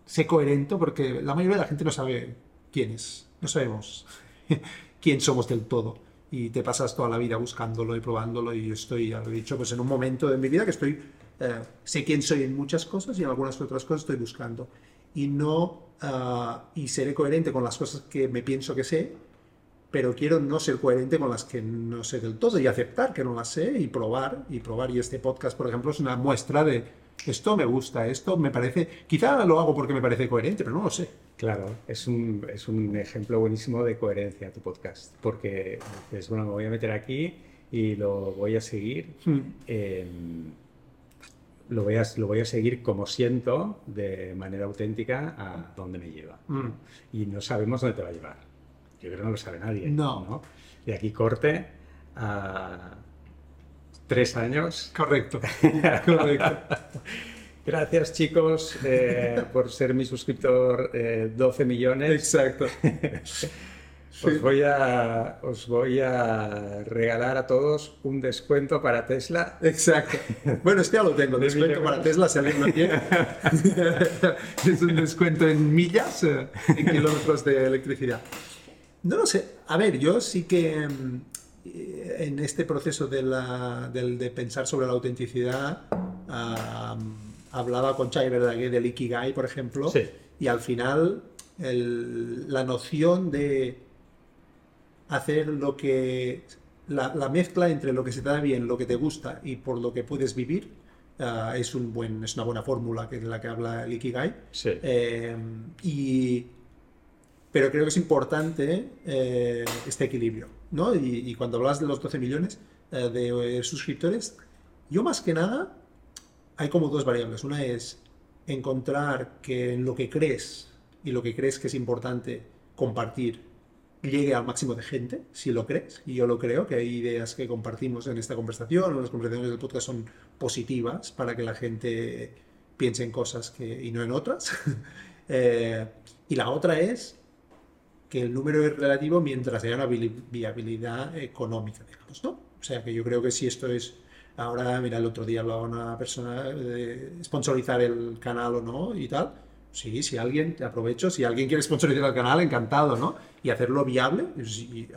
sé coherente, porque la mayoría de la gente no sabe quién es, no sabemos quién somos del todo. Y te pasas toda la vida buscándolo y probándolo y yo estoy, ya lo he dicho, pues en un momento de mi vida que estoy, eh, sé quién soy en muchas cosas y en algunas otras cosas estoy buscando. Y no, ah, y seré coherente con las cosas que me pienso que sé, pero quiero no ser coherente con las que no sé del todo y aceptar que no las sé y probar y probar. Y este podcast, por ejemplo, es una muestra de esto me gusta, esto me parece, quizá lo hago porque me parece coherente, pero no lo sé. Claro, es un, es un ejemplo buenísimo de coherencia tu podcast, porque dices, bueno, me voy a meter aquí y lo voy a seguir. Hmm. eh, lo, voy a, lo voy a seguir como siento, de manera auténtica, a dónde me lleva. Mm. Y no sabemos dónde te va a llevar. Yo creo que no lo sabe nadie. No. De aquí corte a tres años. Correcto. Correcto. Gracias chicos eh, por ser mi suscriptor eh, 12 millones. Exacto. Os, voy a, os voy a regalar a todos un descuento para Tesla. Exacto. Bueno, este ya lo tengo. De Descuento para. Tesla si alguien lo quiere. es un descuento en millas, eh, en kilómetros de electricidad. No lo sé. A ver, yo sí que mm, eh, en este proceso de, la- de pensar sobre la autenticidad hablaba con Chai Verdaguer del Ikigai, por ejemplo, Sí. y al final el- la noción de hacer lo que la, la mezcla entre lo que se te da bien, lo que te gusta y por lo que puedes vivir ah, es un buen es una buena fórmula que es la que habla el Ikigai Sí. Eh, y pero creo que es importante eh, este equilibrio ¿no? y, y cuando hablas de los 12 millones eh, de eh, suscriptores yo más que nada hay como dos variables una es encontrar que en lo que crees y lo que crees que es importante compartir llegue al máximo de gente, si lo crees, y yo lo creo, que hay ideas que compartimos en esta conversación, o las conversaciones del podcast son positivas para que la gente piense en cosas que, y no en otras. Eh, y la otra es que el número es relativo mientras haya una viabilidad económica, digamos, ¿no? O sea, que yo creo que si esto es... Ahora, mira, el otro día hablaba una persona de sponsorizar el canal o no y tal. Sí, si alguien, te aprovecho, si alguien quiere sponsorizar el canal, encantado, ¿no? Y hacerlo viable.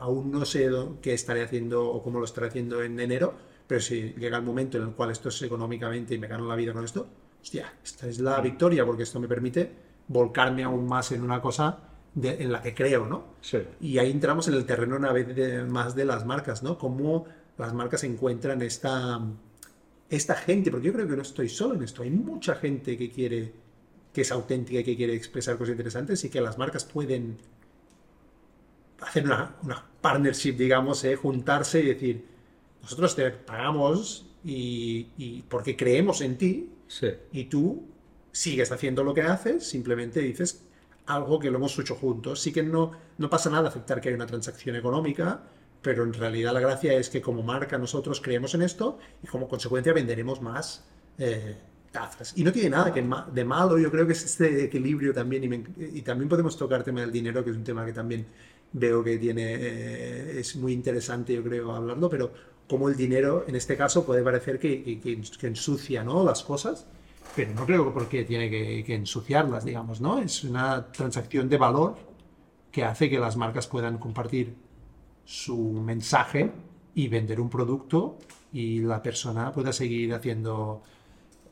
aún no sé qué estaré haciendo o cómo lo estaré haciendo en enero, pero si llega el momento en el cual esto es económicamente y me gano la vida con esto, hostia, esta es la victoria porque esto me permite volcarme aún más en una cosa en la que creo, ¿no? Sí. Y ahí entramos en el terreno una vez más de las marcas, ¿no? Cómo las marcas encuentran esta, esta gente, porque yo creo que no estoy solo en esto, hay mucha gente que quiere, que es auténtica y que quiere expresar cosas interesantes y que las marcas pueden hacer una, una partnership, digamos, ¿eh? juntarse y decir, nosotros te pagamos y, y porque creemos en ti sí. y tú sigues haciendo lo que haces, simplemente dices algo que lo hemos hecho juntos. Sí que no, no pasa nada aceptar que hay una transacción económica, pero en realidad la gracia es que como marca nosotros creemos en esto y como consecuencia venderemos más eh, tazas. Y no tiene nada que de malo, yo creo que es este equilibrio también y, también podemos tocar el tema del dinero, que es un tema que también veo que tiene, eh, es muy interesante, yo creo, hablarlo, pero como el dinero en este caso puede parecer que, que ensucia ¿no? las cosas pero no creo que porque tiene que, ensuciarlas, digamos, ¿no? Es una transacción de valor que hace que las marcas puedan compartir su mensaje y vender un producto y la persona pueda seguir haciendo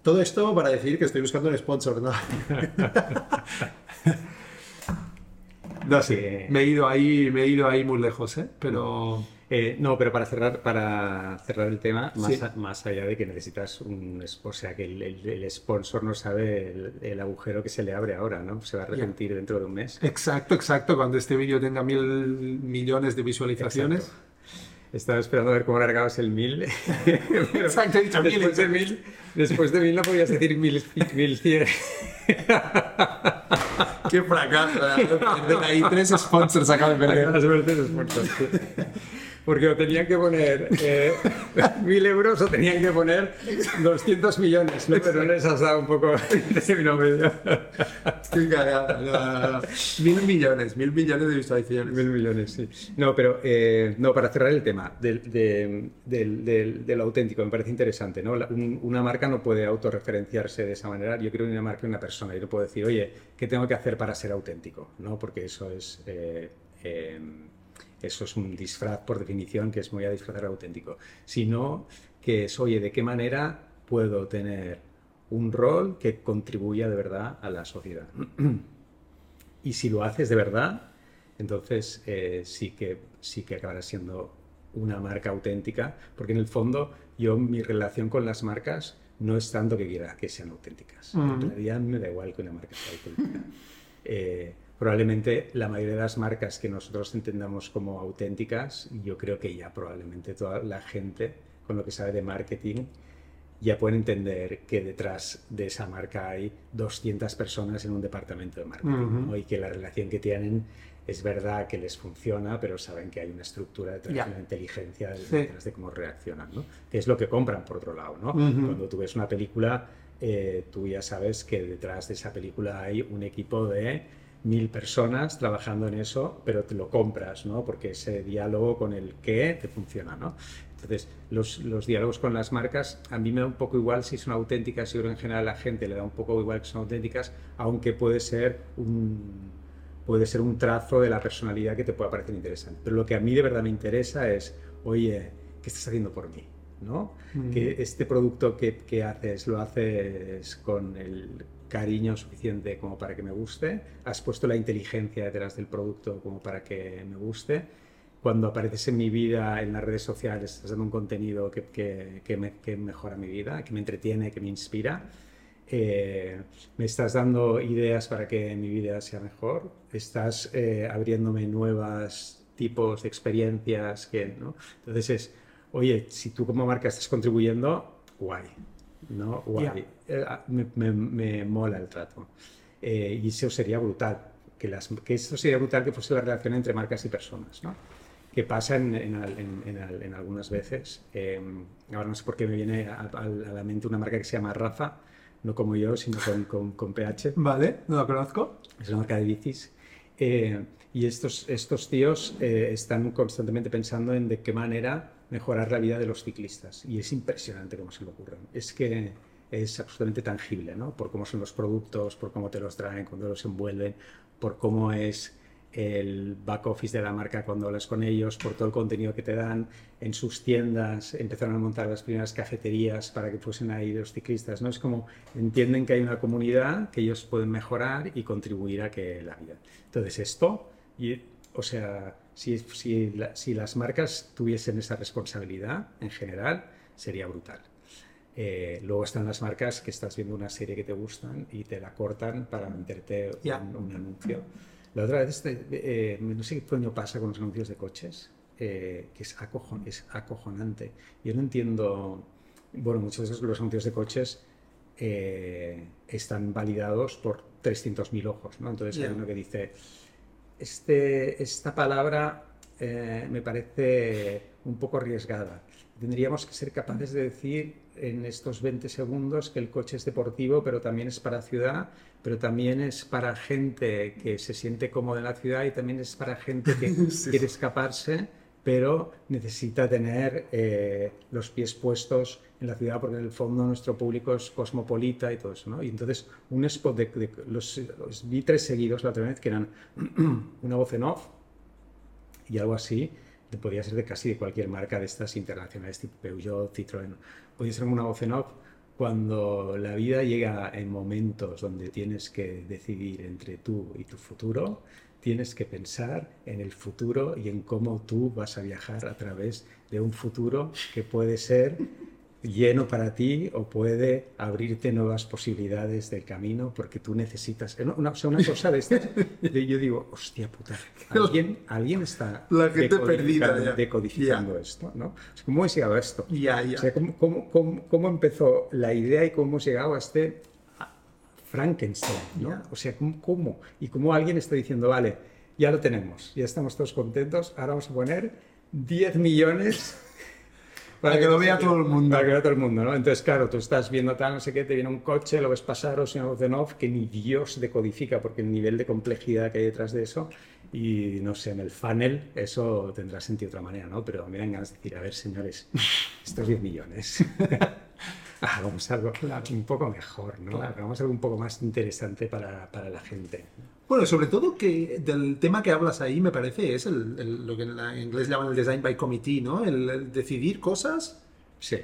todo esto para decir que estoy buscando un sponsor, ¿no? no sé, me he ido ahí, me he ido ahí muy lejos, ¿eh? Pero eh, no, pero para cerrar, para cerrar el tema, más, allá de que necesitas un... O sea, que el, sponsor no sabe el, agujero que se le abre ahora, ¿no? Se va a arrepentir dentro de un mes. Exacto, exacto. Cuando este vídeo tenga mil millones de visualizaciones... Estaba esperando a ver cómo largabas el mil. Exacto, he dicho después De mil. Después de mil no podías decir mil, mil cien. Qué fracaso. ahí tres sponsors acabo de perder. Tres sponsors porque o tenían que poner eh, mil euros o tenían que poner 200 millones, ¿no? pero les has dado un poco de término medio. Mil millones, mil millones de visualizaciones. Mil millones, sí. No, pero eh, no, para cerrar el tema del, del, del, auténtico, me parece interesante. ¿no? una marca no puede autorreferenciarse de esa manera. Yo creo que una marca es una persona. Yo no puedo decir, oye, ¿qué tengo que hacer para ser auténtico? ¿no? Porque eso es... Eh, eso es un disfraz por definición que es muy a disfrazar auténtico, sino que es, oye, ¿de qué manera puedo tener un rol que contribuya de verdad a la sociedad? y si lo haces de verdad, entonces eh, sí, que, sí que acabará siendo una marca auténtica, porque en el fondo yo mi relación con las marcas no es tanto que quiera que sean auténticas. En realidad me da igual que una marca sea auténtica. Eh, probablemente la mayoría de las marcas que nosotros entendamos como auténticas, yo creo que ya probablemente toda la gente con lo que sabe de marketing ya puede entender que detrás de esa marca hay 200 personas en un departamento de marketing y que la relación que tienen es verdad que les funciona, pero saben que hay una estructura detrás, una inteligencia detrás de cómo reaccionan, ¿no? que es lo que compran por otro lado. ¿no? Cuando tú ves una película, eh, tú ya sabes que detrás de esa película hay un equipo de mil personas trabajando en eso, pero te lo compras, ¿no? Porque ese diálogo con el qué te funciona, ¿no? Entonces, los, los, diálogos con las marcas, a mí me da un poco igual si son auténticas, y en general a la gente le da un poco igual que son auténticas, aunque puede ser un, puede ser un trazo de la personalidad que te pueda parecer interesante. Pero lo que a mí de verdad me interesa es, oye, ¿qué estás haciendo por mí? ¿no? Mm. Que este producto que, que haces lo haces con el cariño suficiente como para que me guste, has puesto la inteligencia detrás del producto como para que me guste. Cuando apareces en mi vida en las redes sociales, estás dando un contenido que, que, que mejora mi vida, que me entretiene, que me inspira. Eh, me estás dando ideas para que mi vida sea mejor, estás eh, abriéndome nuevos tipos de experiencias que, ¿no? Entonces es, oye, si tú como marca estás contribuyendo, guay, ¿no? Guay. Eh, ah, me, me, mola el trato. Eh, y eso sería brutal. que, las, que esto sería brutal que fuese la relación entre marcas y personas, ¿no? que pasa en, en, algunas veces. Em, ahora no sé por qué me viene a, la mente una marca que se llama Rafa, no como yo, sino con, con, PH. Vale, no la conozco. Es una marca de bicis. Eh, y estos, estos tíos eh, están constantemente pensando en de qué manera mejorar la vida de los ciclistas. Y es impresionante cómo se lo ocurren. Es que es absolutamente tangible, ¿no? Por cómo son los productos, por cómo te los traen, cuando los envuelven, por cómo es el back office de la marca cuando hablas con ellos, por todo el contenido que te dan en sus tiendas, empezaron a montar las primeras cafeterías para que fuesen ahí los ciclistas, ¿no? Es como entienden que hay una comunidad que ellos pueden mejorar y contribuir a que la vida. Entonces esto, y, o sea, si, si, si las marcas tuviesen esa responsabilidad en general, sería brutal. Eh, luego están las marcas que estás viendo una serie que te gustan y te la cortan para meterte un, anuncio. La otra vez, este, eh, no sé qué coño pasa con los anuncios de coches, eh, que es, es acojonante. Yo no entiendo, bueno, muchos de los anuncios de coches están validados por 300.000 ojos, ¿no? Entonces hay uno que dice, este, esta palabra me parece un poco arriesgada. Tendríamos que ser capaces de decir en estos 20 segundos que el coche es deportivo, pero también es para ciudad, pero también es para gente que se siente cómoda en la ciudad y también es para gente que quiere escaparse, pero necesita tener eh, los pies puestos en la ciudad porque en el fondo nuestro público es cosmopolita y todo eso. ¿no? Y entonces un spot de, los, vi tres seguidos la otra vez que eran una voz en off y algo así podría ser de casi de cualquier marca de estas internacionales, tipo Peugeot, Citroën, podría ser una voz en off cuando la vida llega en momentos donde tienes que decidir entre tú y tu futuro, tienes que pensar en el futuro y en cómo tú vas a viajar a través de un futuro que puede ser lleno para ti o puede abrirte nuevas posibilidades del camino porque tú necesitas. Eh, una, una cosa de esta, yo digo, hostia puta, alguien, alguien está La gente perdida decodificando esto, ¿no? ¿Cómo hemos llegado a esto? Ya, ya. O sea, ¿cómo, cómo, cómo, empezó la idea y cómo hemos llegado a este Frankenstein, ¿no? O sea, ¿cómo, Y cómo alguien está diciendo, vale, ya lo tenemos, ya estamos todos contentos, ahora vamos a poner 10 millones para, que, lo vea todo el mundo. Para que lo vea todo el mundo, ¿no? Entonces, claro, tú estás viendo tal, no sé qué, te viene un coche, lo ves pasar o sea, de off, que ni Dios decodifica, porque el nivel de complejidad que hay detrás de eso, y no sé, en el funnel eso tendrá sentido de otra manera, ¿no? Pero me dan ganas de decir, a ver, señores, estos 10 millones. hagamos algo un poco mejor, ¿no? Hagamos algo un poco más interesante para, para la gente. Bueno, sobre todo que del tema que hablas ahí, me parece, es el, lo que en, inglés llaman el design by committee, ¿no? El, decidir cosas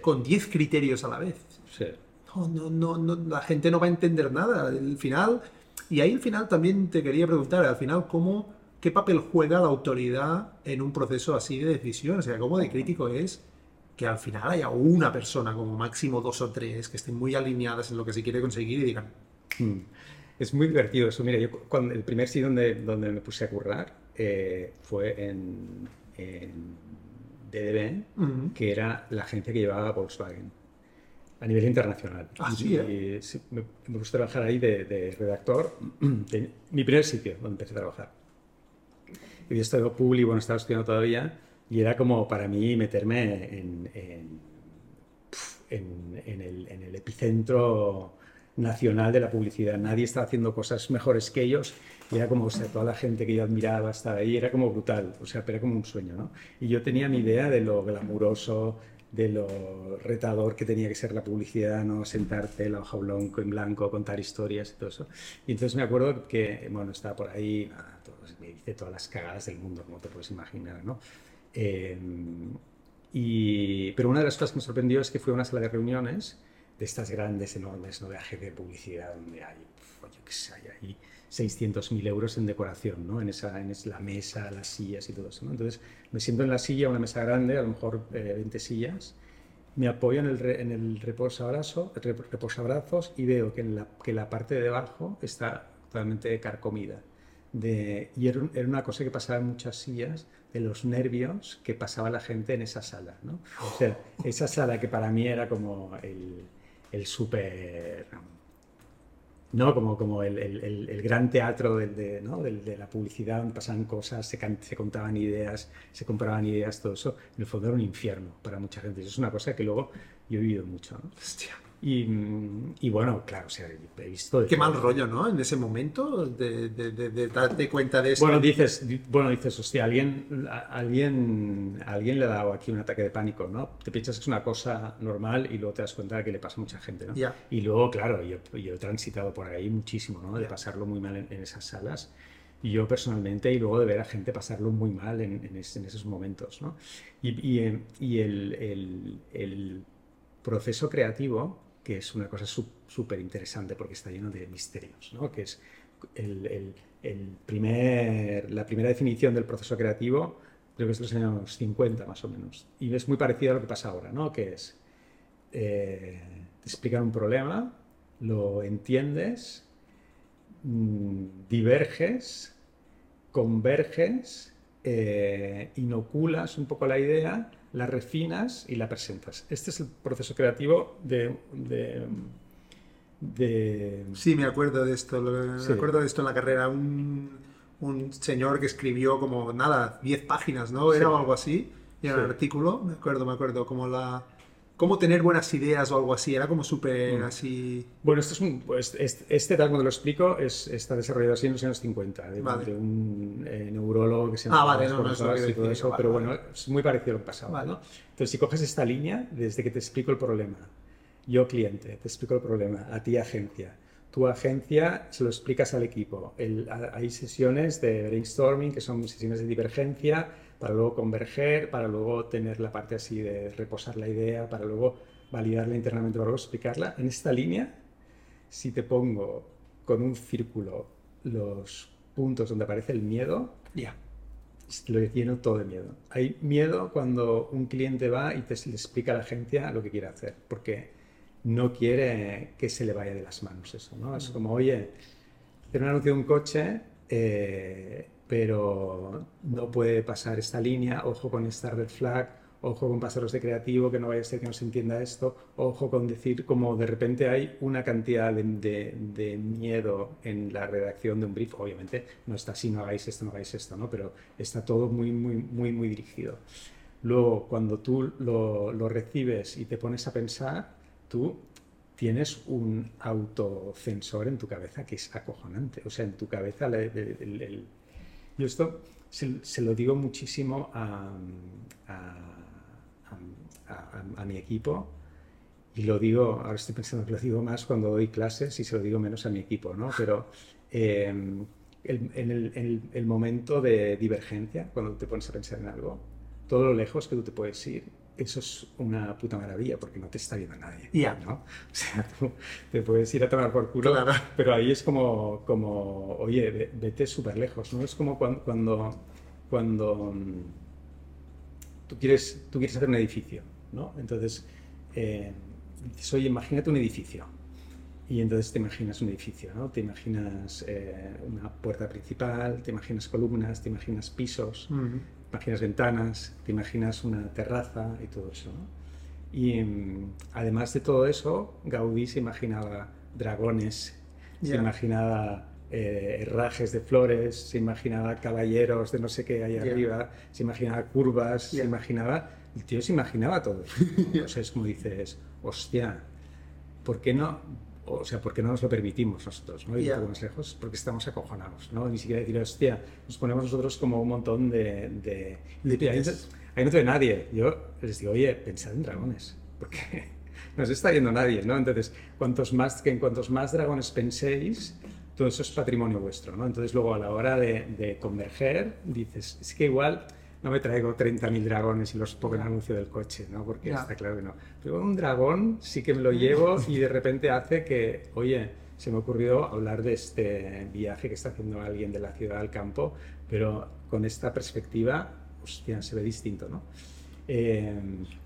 con 10 criterios a la vez. Sí. No, no, no, la gente no va a entender nada. Al final, y ahí al final también te quería preguntar, al final, ¿cómo, ¿qué papel juega la autoridad en un proceso así de decisión? O sea, ¿cómo de crítico es que al final haya una persona, como máximo dos o tres, que estén muy alineadas en lo que se quiere conseguir y digan... Hmm. Es muy divertido eso. Mira, yo cuando el primer sitio donde, donde me puse a currar eh, fue en, DDB, que era la agencia que llevaba Volkswagen a nivel internacional. Ah, sí, ¿eh? me, me, gusta trabajar ahí de, redactor. mi primer sitio donde empecé a trabajar. Había estado publi, bueno, estaba estudiando todavía, y era como para mí meterme en, en, en, el, en el epicentro nacional de la publicidad. Nadie estaba haciendo cosas mejores que ellos. Y era como, o sea, toda la gente que yo admiraba estaba ahí, era como brutal, o sea, era como un sueño, ¿no? Y yo tenía mi idea de lo glamuroso, de lo retador que tenía que ser la publicidad, ¿no? Sentarte, la hoja blanco en blanco, contar historias y todo eso. Y entonces me acuerdo que, bueno, estaba por ahí, me hice todas las cagadas del mundo, como te puedes imaginar, ¿no? Em, y, pero una de las cosas que me sorprendió es que fue a una sala de reuniones de estas grandes, enormes, ¿no? de de publicidad, donde hay, yo qué sé, hay 600.000 euros en decoración, ¿no? En, esa, en la mesa, las sillas y todo eso, ¿no? Entonces me siento en la silla, una mesa grande, a lo mejor 20 eh, sillas, me apoyo en el, en el reposabrazos y veo que, en la, que la parte de abajo está totalmente carcomida. De, y era, era, una cosa que pasaba en muchas sillas, de los nervios que pasaba la gente en esa sala, ¿no? O sea, esa sala que para mí era como el, el súper ¿no? Como, como el, el, el gran teatro del, de, ¿no? del, de, la publicidad, donde pasaban cosas, se, se, contaban ideas, se compraban ideas, todo eso, en el fondo era un infierno para mucha gente. Es una cosa que luego yo he vivido mucho. ¿no? Hostia. Y, y, bueno, claro, o sea, he visto... Qué mal rollo, ¿no? En ese momento de, de, de, de darte cuenta de esto. Bueno, dices, bueno, dices hostia, alguien, alguien, alguien le ha dado aquí un ataque de pánico, ¿no? Te piensas que es una cosa normal y luego te das cuenta de que le pasa a mucha gente, ¿no? Yeah. Y luego, claro, yo, yo, he transitado por ahí muchísimo, ¿no? De yeah. pasarlo muy mal en, en, esas salas. Y yo personalmente, y luego de ver a gente pasarlo muy mal en, en, es, en esos momentos, ¿no? Y, y, y el, el, el proceso creativo que es una cosa súper interesante porque está lleno de misterios, ¿no? que es la primera definición del proceso creativo, creo que es de los años 50 más o menos, y es muy parecido a lo que pasa ahora, ¿no? que es, eh, un problema, lo entiendes, mmm, diverges, converges, eh, inoculas un poco la idea, la refinas y la presentas. Este es el proceso creativo de... de, de... Sí, me acuerdo de esto. Me sí. acuerdo de esto en la carrera. Un, un, señor que escribió como, nada, 10 páginas, ¿no? Era sí. algo así. Y era sí. un artículo, me acuerdo, me acuerdo, como la... Cómo tener buenas ideas o algo así, era como súper mm. así... Bueno, esto es un, pues, este, tal como te lo explico, es, está desarrollado así en los años 50, de, vale. de un eh, neurólogo que se llama... Ah, vale, no, no, es y todo eso, vale, pero bueno, es muy parecido a lo que pasaba, ¿no? Entonces, si coges esta línea, desde que te explico el problema, yo cliente, te explico el problema, a ti agencia, tu agencia se lo explicas al equipo, el, hay sesiones de brainstorming, que son sesiones de divergencia, para luego converger, para luego tener la parte así de reposar la idea, para luego validarla internamente, para luego explicarla. En esta línea, si te pongo con un círculo los puntos donde aparece el miedo, ya. lo lleno todo de miedo. Hay miedo cuando un cliente va y te le explica a la agencia lo que quiere hacer, porque no quiere que se le vaya de las manos eso, ¿no? Es como, oye, hacer un anuncio de un coche, eh, pero no puede pasar esta línea, ojo con esta red flag, ojo con pasarlos de creativo, que no vaya a ser que no se entienda esto, ojo con decir como de repente hay una cantidad de, de, de, miedo en la redacción de un brief, obviamente no está así, no hagáis esto, no hagáis esto, ¿no? pero está todo muy, muy, muy, muy dirigido. Luego, cuando tú lo, lo recibes y te pones a pensar, tú tienes un autocensor en tu cabeza que es acojonante, o sea, en tu cabeza el, el, el yo esto se, lo digo muchísimo a, a, mi equipo y lo digo, ahora estoy pensando que lo digo más cuando doy clases y se lo digo menos a mi equipo, ¿no? Pero eh, el, en, el, el, el, momento de divergencia, cuando te pones a pensar en algo, todo lo lejos que tú te puedes ir, eso es una puta maravilla porque no te está viendo nadie. Ya. ¿no? O sea, tú te puedes ir a tomar por culo, claro. pero ahí es como, como oye, vete súper lejos, ¿no? Es como cuando, cuando, cuando tú, quieres, tú quieres hacer un edificio, ¿no? Entonces, eh, dices, oye, imagínate un edificio. Y entonces te imaginas un edificio, ¿no? Te imaginas eh, una puerta principal, te imaginas columnas, te imaginas pisos, uh -huh imaginas ventanas, te imaginas una terraza y todo eso. ¿no? Y um, además de todo eso, Gaudí se imaginaba dragones, yeah. se imaginaba eh, herrajes de flores, se imaginaba caballeros de no sé qué ahí yeah. arriba, se imaginaba curvas, yeah. se imaginaba... El tío se imaginaba todo. o sea, es como dices, hostia, ¿por qué no? O sea, ¿por qué no nos lo permitimos nosotros? ¿no? Ir yeah. un poco más lejos, porque estamos acojonados, ¿no? Ni siquiera decir, hostia, nos ponemos nosotros como un montón de... de, de ahí, ahí, no te ve nadie. Yo les digo, oye, pensad en dragones, porque no se está viendo nadie, ¿no? Entonces, cuantos más, que en cuantos más dragones penséis, todo eso es patrimonio vuestro, ¿no? Entonces, luego a la hora de, de converger, dices, es que igual no me traigo 30.000 dragones y los pongo en el anuncio del coche, ¿no? Porque está claro que no. Pero un dragón sí que me lo llevo y de repente hace que, oye, se me ha ocurrido hablar de este viaje que está haciendo alguien de la ciudad al campo, pero con esta perspectiva, hostia, se ve distinto, ¿no? Eh,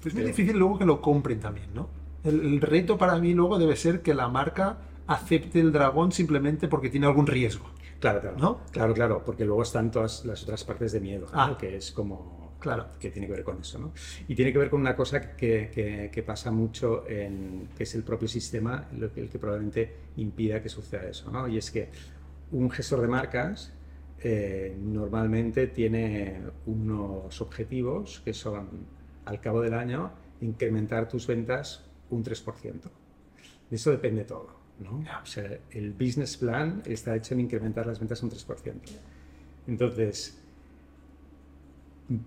pues es muy difícil luego que lo compren también, ¿no? El, el reto para mí luego debe ser que la marca acepte el dragón simplemente porque tiene algún riesgo. Claro, claro. ¿No? Claro, claro, porque luego están todas las otras partes de miedo, ah. ¿no? que es como Claro. Que tiene que ver con eso, ¿no? Y tiene que ver con una cosa que, que, que pasa mucho en, que es el propio sistema que, el que probablemente impida que suceda eso, ¿no? Y es que un gestor de marcas eh, normalmente tiene unos objetivos que son, al cabo del año, incrementar tus ventas un 3%. De eso depende todo. ¿No? O sea, el business plan está hecho en incrementar las ventas un 3%. Entonces,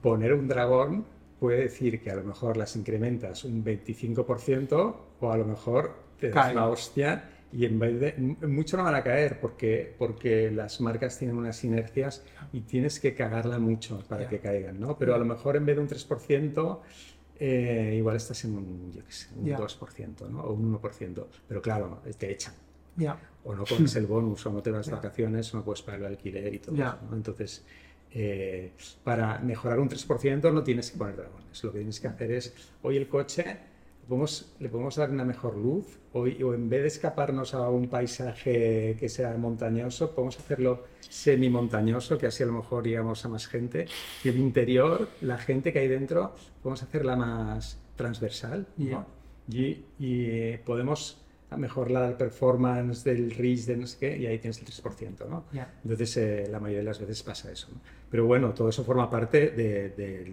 poner un dragón puede decir que a lo mejor las incrementas un 25% o a lo mejor te das Cae. la hostia y en vez de... Mucho no van a caer porque, porque las marcas tienen unas inercias y tienes que cagarla mucho para que caigan, ¿no? Pero a lo mejor en vez de un 3%, eh, igual estás en un, yo qué sé, un Ya. 2%, ¿no? O un 1%. Pero claro, te echan. Ya. O no pones el bonus, o no te vas de vacaciones, o no puedes pagar el alquiler y todo eso, ¿no? Entonces, eh, para mejorar un 3% no tienes que poner dragones. Lo que tienes que hacer es, hoy el coche, podemos, le podemos dar una mejor luz, hoy, o en vez de escaparnos a un paisaje que sea montañoso, podemos hacerlo semi-montañoso, que así a lo mejor íbamos a más gente. Y el interior, la gente que hay dentro, podemos hacerla más transversal. ¿no? Ya. Y, y podemos mejorar la performance del reach de no sé qué, y ahí tienes el 3%, ¿no? Entonces, eh, la mayoría de las veces pasa eso. ¿no? Pero bueno, todo eso forma parte de- de-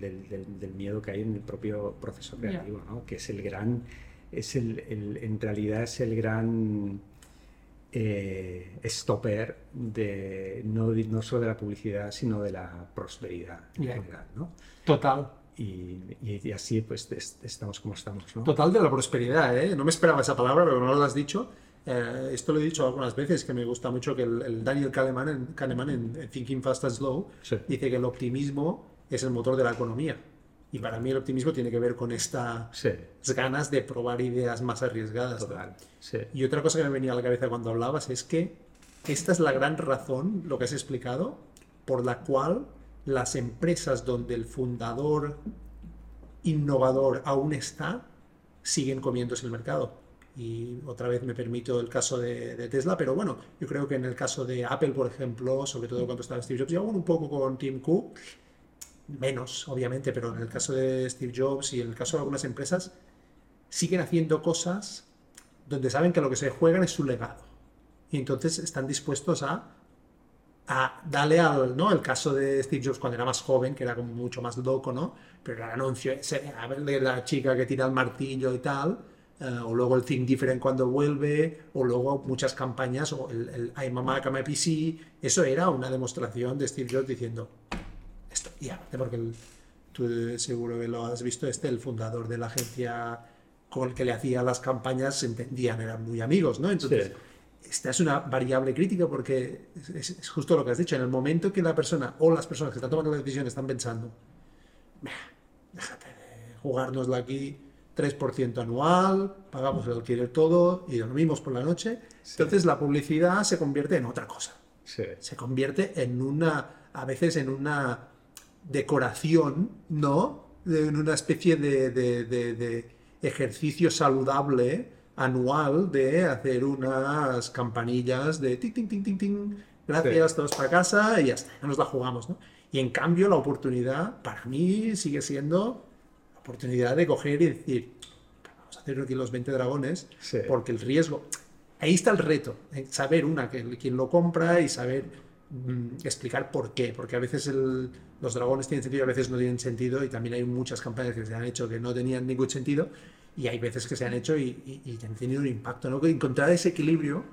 del, miedo que hay en el propio proceso creativo, ¿no? Que es el gran, es el, el- en realidad es el gran eh, stopper de, no, no solo de la publicidad, sino de la prosperidad en Ya. general, ¿no? Total. Y, y- así pues es- estamos como estamos, ¿no? Total de la prosperidad, ¿eh? No me esperaba esa palabra, pero no lo has dicho. Eh, esto lo he dicho algunas veces, que me gusta mucho que el, el Daniel Kahneman, en, Kahneman en Thinking Fast and Slow Sí. dice que el optimismo es el motor de la economía. Y para mí el optimismo tiene que ver con estas Sí, ganas de probar ideas más arriesgadas. total. Sí. Y otra cosa que me venía a la cabeza cuando hablabas es que esta es la gran razón, lo que has explicado, por la cual las empresas donde el fundador innovador aún está, siguen comiéndose el mercado. Y otra vez me permito el caso de, Tesla, pero bueno, yo creo que en el caso de Apple, por ejemplo, sobre todo cuando estaba Steve Jobs, y aún un poco con Tim Cook, menos, obviamente, pero en el caso de Steve Jobs y en el caso de algunas empresas, siguen haciendo cosas donde saben que lo que se juegan es su legado. Y entonces están dispuestos a, a darle al, ¿no? El caso de Steve Jobs cuando era más joven, que era como mucho más loco, ¿no? Pero el anuncio ese, a ver, de la chica que tira el martillo y tal, eh, o luego el Think Different cuando vuelve, o luego muchas campañas, o el, el I'm a Mac, I'm a PC, eso era una demostración de Steve Jobs diciendo, esto, y aparte porque tú eh, seguro que lo has visto, este, el fundador de la agencia con el que le hacía las campañas, se entendían, eran muy amigos, ¿no? Entonces, Sí. Esta es una variable crítica porque es, justo lo que has dicho, en el momento que la persona o las personas que están tomando la decisión están pensando, "Bah, déjate de jugárnosla aquí, 3% anual, pagamos el alquiler todo y dormimos por la noche, entonces la publicidad se convierte en otra cosa Sí. se convierte en una, a veces en una decoración, ¿no? En una especie de, de- de- de ejercicio saludable anual de hacer unas campanillas de ting, ting, ting, ting, ting, gracias, todos para casa y ya está, ya nos la jugamos, ¿no? Y en cambio la oportunidad para mí sigue siendo la oportunidad de coger y decir, vamos a hacer aquí los 20 dragones, Sí. porque el riesgo, ahí está el reto, en saber una, que quien lo compra y saber mm, explicar por qué, porque a veces el- los dragones tienen sentido y a veces no tienen sentido y también hay muchas campañas que se han hecho que no tenían ningún sentido y hay veces que se han hecho y, y- y han tenido un impacto, ¿no? Encontrar ese equilibrio,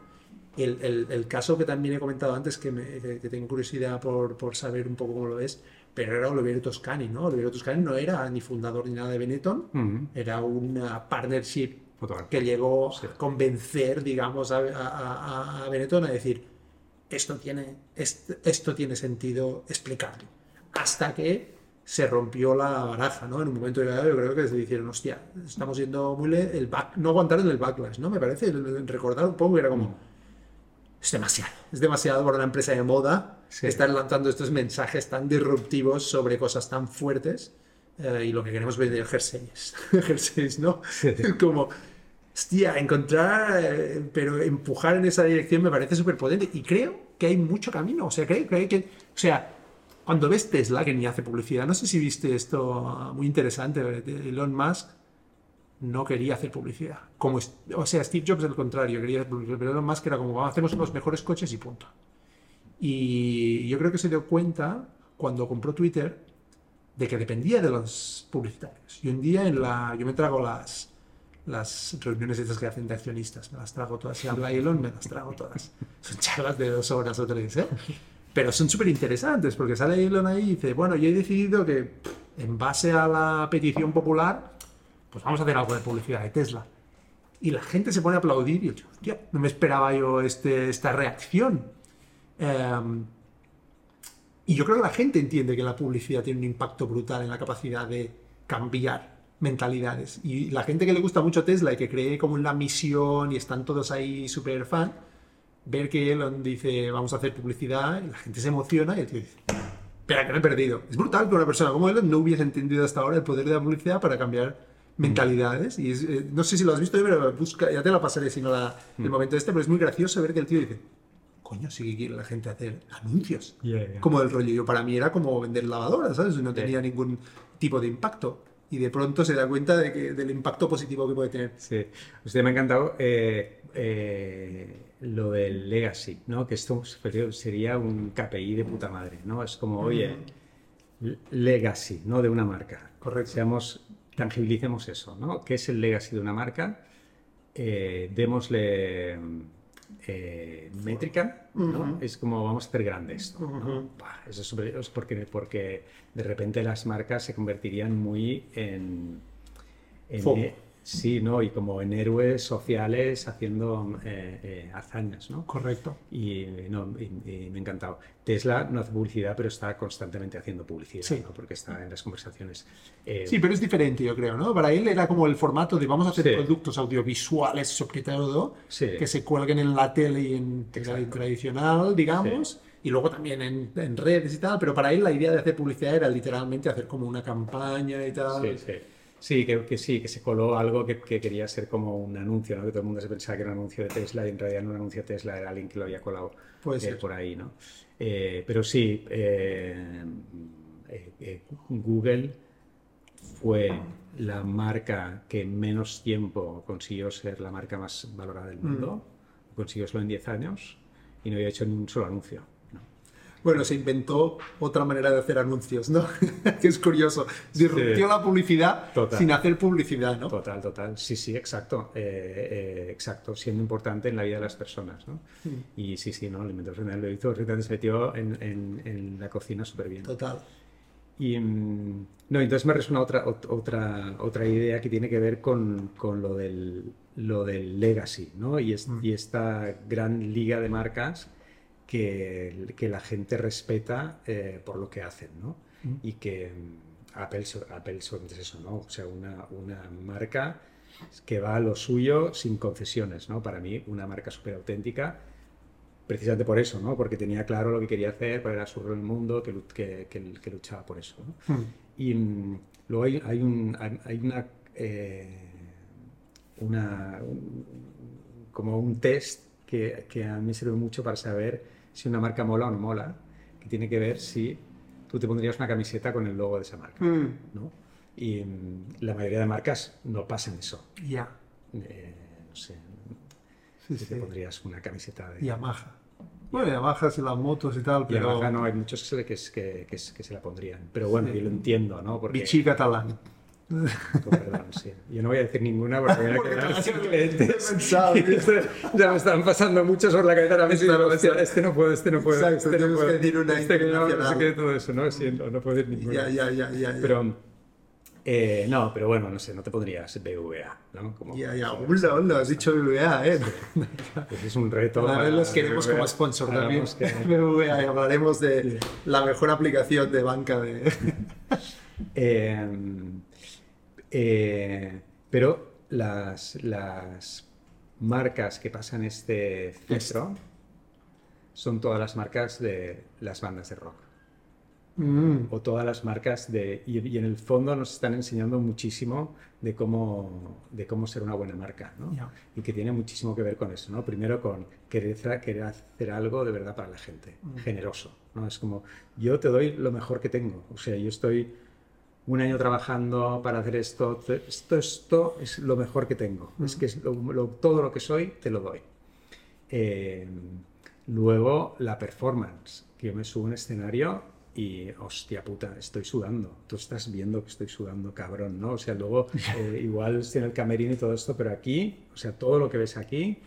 el, el- el caso que también he comentado antes, que, me- que- tengo curiosidad por, por saber un poco cómo lo es, pero era Oliviero Toscani, ¿no? Oliviero Toscani no era ni fundador ni nada de Benetton, Ujú. era una partnership Total. que llegó Sí. a convencer, digamos, a, a- a- Benetton a decir, esto tiene, est- esto tiene sentido explicarlo. Hasta que se rompió la baraja, ¿no? En un momento llegado yo creo que se dijeron, hostia, estamos yendo muy le el back, no aguantaron el backlash, ¿no? Me parece, recordar un poco que era como, es demasiado, es demasiado para una empresa de moda Sí. estar lanzando estos mensajes tan disruptivos sobre cosas tan fuertes eh, y lo que queremos vender jerseys, jerseys, ¿no? Sí. Como, hostia, encontrar, eh, pero empujar en esa dirección me parece súper potente y creo que hay mucho camino, o sea, creo, creo que, o sea, cuando ves Tesla, que ni hace publicidad, no sé si viste esto muy interesante, de Elon Musk no quería hacer publicidad. Como, o sea, Steve Jobs al contrario, quería hacer publicidad, pero Elon Musk era como, hacemos los mejores coches y punto. Y yo creo que se dio cuenta cuando compró Twitter de que dependía de los publicitarios. Y un día en la, yo me trago las, las reuniones estas que hacen de accionistas, me las trago todas. Si habla Elon, me las trago todas. Son charlas de dos horas o tres, ¿eh? Pero son súper interesantes porque sale Elon ahí y dice, bueno, yo he decidido que en base a la petición popular, pues vamos a hacer algo de publicidad de Tesla. Y la gente se pone a aplaudir y yo, hostia, no me esperaba yo este, esta reacción. Em, y yo creo que la gente entiende que la publicidad tiene un impacto brutal en la capacidad de cambiar mentalidades. Y la gente que le gusta mucho Tesla y que cree como en la misión y están todos ahí súper fan, ver que Elon dice vamos a hacer publicidad, y la gente se emociona y el tío dice, espera que no he perdido. Es brutal que una persona como Elon no hubiese entendido hasta ahora el poder de la publicidad para cambiar mentalidades. Y eh, no sé si lo has visto, pero busca, ya te la pasaré si no la, el mm. momento este, pero es muy gracioso ver que el tío dice, coño, sí que quiere la gente hacer anuncios. Como el rollo. Yo para mí era como vender lavadoras, ¿sabes? No tenía ningún tipo de impacto. Y de pronto se da cuenta de que, del impacto positivo que puede tener. Sí. Usted me ha encantado eh, eh, lo del legacy, ¿no? Que esto sería un KPI de puta madre, ¿no? Es como, oye, legacy, ¿no? De una marca. Correcto. Seamos, tangibilicemos eso, ¿no? ¿Qué es el legacy de una marca? Eh, démosle eh, métrica, Es como vamos a hacer grande esto. eso es, porque, porque de repente las marcas se convertirían muy en, en Sí, ¿no? Y como en héroes sociales haciendo eh, eh, hazañas, ¿no? Correcto. Y, no, me ha encantado. Tesla no hace publicidad, pero está constantemente haciendo publicidad, sí. ¿no? Porque está en las conversaciones. Eh, sí, pero es diferente, yo creo, ¿no? Para él era como el formato de vamos a hacer productos audiovisuales, sobre todo, que se cuelguen en la tele y en tele tradicional, digamos. Y luego también en, en redes y tal, pero para él la idea de hacer publicidad era literalmente hacer como una campaña y tal. Sí, sí. Sí, que, sí, que se coló algo que, quería ser como un anuncio, ¿no? Que todo el mundo se pensaba que era un anuncio de Tesla y en realidad no era un anuncio de Tesla, era alguien que lo había colado eh, por ahí, ¿no? Eh, pero sí, eh, Google fue la marca que en menos tiempo consiguió ser la marca más valorada del mundo. Mm. Consiguió solo en 10 años y no había hecho ni un solo anuncio bueno, se inventó otra manera de hacer anuncios, ¿no? que es curioso. Disruptió la publicidad sin hacer publicidad, ¿no? Total, total. Sí, sí, exacto. Eh, eh, exacto, siendo importante en la vida de las personas, ¿no? Mm. Y sí, sí, ¿no? El inventor general lo hizo, se metió en, en, la cocina súper bien. Total. Y, mm, no, entonces me resuena otra, otra, otra idea que tiene que ver con, con lo, del, lo del legacy, ¿no? Y, es, mm. y esta gran liga de marcas que, que la gente respeta eh, por lo que hacen, ¿no? Mm. Y que mm, Apple, Apple es eso, ¿no? O sea, una, una marca que va a lo suyo sin concesiones, ¿no? Para mí, una marca súper auténtica, precisamente por eso, ¿no? Porque tenía claro lo que quería hacer, cuál era su rol en el mundo, que, que, que, luchaba por eso, ¿no? Mm. Y luego hay, hay, un, hay una... Eh, una como un test que, que, a mí sirve mucho para saber si una marca mola o no mola, que tiene que ver si tú te pondrías una camiseta con el logo de esa marca, mm. ¿no? Y mm, la mayoría de marcas no pasan eso. Ya. Eh, no sé. si te pondrías una camiseta de... Yamaha. Bueno, Yamaha y las motos y tal, pero... Yamaha no, hay muchos que, que, que, se la pondrían. Pero bueno, yo lo entiendo, ¿no? Porque... Vichy catalán. Perdón, sí. Yo no voy a decir ninguna porque voy a quedar sin clientes. ya me están pasando muchos por la cabeza ahora mismo. este no puedo, este no puedo. Exacto, este no puedo. que decir una este que no, no sé qué todo eso, ¿no? Sí, no, no puedo decir ninguna. Ya, ya, ya, ya. Pero, eh, no, pero bueno, no sé, no te pondrías BVA, ¿no? Como, ya, ya, hola, hola, has dicho BVA, ¿eh? pues es un reto. A ver, los queremos como sponsor también. Que... BVA y hablaremos de la mejor aplicación de banca de... eh, eh, pero las, marcas que pasan este filtro son todas las marcas de las bandas de rock. Mm. o todas las marcas de y, y en el fondo nos están enseñando muchísimo de cómo de cómo ser una buena marca ¿no? Ya. y que tiene muchísimo que ver con eso no primero con querer, querer hacer algo de verdad para la gente Mm. generoso no es como yo te doy lo mejor que tengo o sea yo estoy un año trabajando para hacer esto esto esto es lo mejor que tengo es que es lo- lo- todo lo que soy te lo doy eh, luego la performance, que yo me subo a un escenario y, hostia puta, estoy sudando. Tú estás viendo que estoy sudando, cabrón, ¿no? O sea, luego eh, igual estoy en el camerino y todo esto, pero aquí, o sea, todo lo que ves aquí,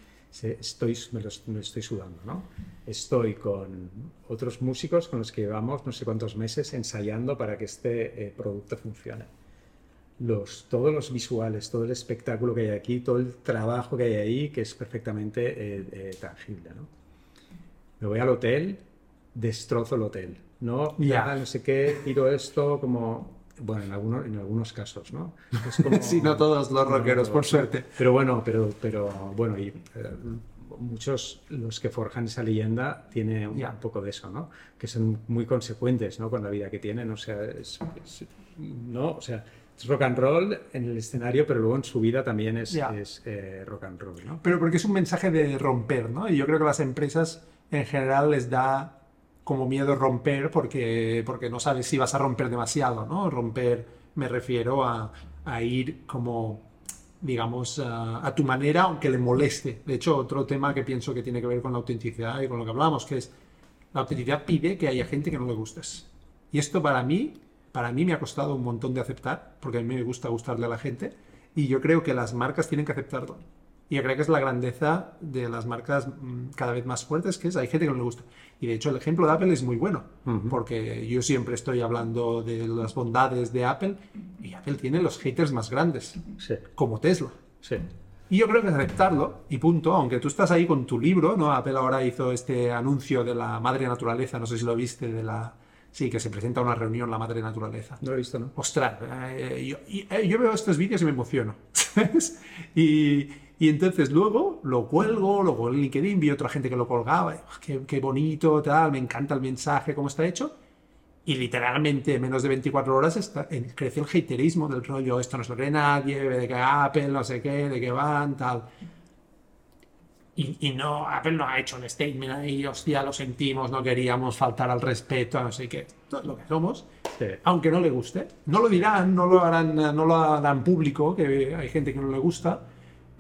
estoy, me me estoy sudando, ¿no? Estoy con otros músicos con los que llevamos no sé cuántos meses ensayando para que este eh, producto funcione los, todos los visuales, todo el espectáculo que hay aquí, todo el trabajo que hay ahí, que es perfectamente eh, eh, tangible. ¿no? Me voy al hotel, destrozo el hotel. No, Ya. nada, no sé qué, tiro esto como... Bueno, en algunos, en algunos casos, ¿no? Es como- Sí, no todos los rockeros, por suerte. Pero bueno, pero, pero bueno, y eh, muchos los que forjan esa leyenda tiene un, Ya. un poco de eso, ¿no? Que son muy consecuentes, ¿no? Con la vida que tienen, o sea, es, es- no, o sea, es rock and roll en el escenario, pero luego en su vida también es, Ya. es, eh, rock and roll, ¿no? Pero porque es un mensaje de romper, ¿no? Y yo creo que las empresas en general les da como miedo romper porque, porque no sabes si vas a romper demasiado, ¿no? Romper, me refiero a, a ir como, digamos, a, a tu manera, aunque le moleste. De hecho, otro tema que pienso que tiene que ver con la autenticidad y con lo que hablamos, que es la autenticidad pide que haya gente que no le gustes. Y esto para mí, para mí me ha costado un montón de aceptar, porque a mí me gusta gustarle a la gente, y yo creo que las marcas tienen que aceptarlo. Y yo creo que es la grandeza de las marcas mm, cada vez más fuertes, que es hay gente que no le gusta. Y de hecho el ejemplo de Apple es muy bueno, Ujú. porque yo siempre estoy hablando de las bondades de Apple, y Apple tiene los haters más grandes, Sí, como Tesla. sí. Y yo creo que es aceptarlo y punto, aunque tú estás ahí con tu libro, ¿no? Apple ahora hizo este anuncio de la madre naturaleza, no sé si lo viste, de la... Sí, que se presenta a una reunión la madre naturaleza. No lo he visto, ¿no? Ostras, eh, yo, eh, yo veo estos vídeos y me emociono. Y, y entonces luego lo cuelgo, luego en LinkedIn vi otra gente que lo colgaba, y, "Ah, qué, qué bonito, tal, me encanta el mensaje, cómo está hecho. Y literalmente en menos de 24 horas está, en- crece el haterismo del rollo, esto no se lo cree nadie, de que Apple no sé qué, de que van, tal. Y, y no, Apple no ha hecho un statement ahí, hostia, lo sentimos, no queríamos faltar al respeto, no sé qué. Es lo que somos Sí. aunque no le guste. No lo dirán, no lo harán, no lo harán público, que hay gente que no le gusta,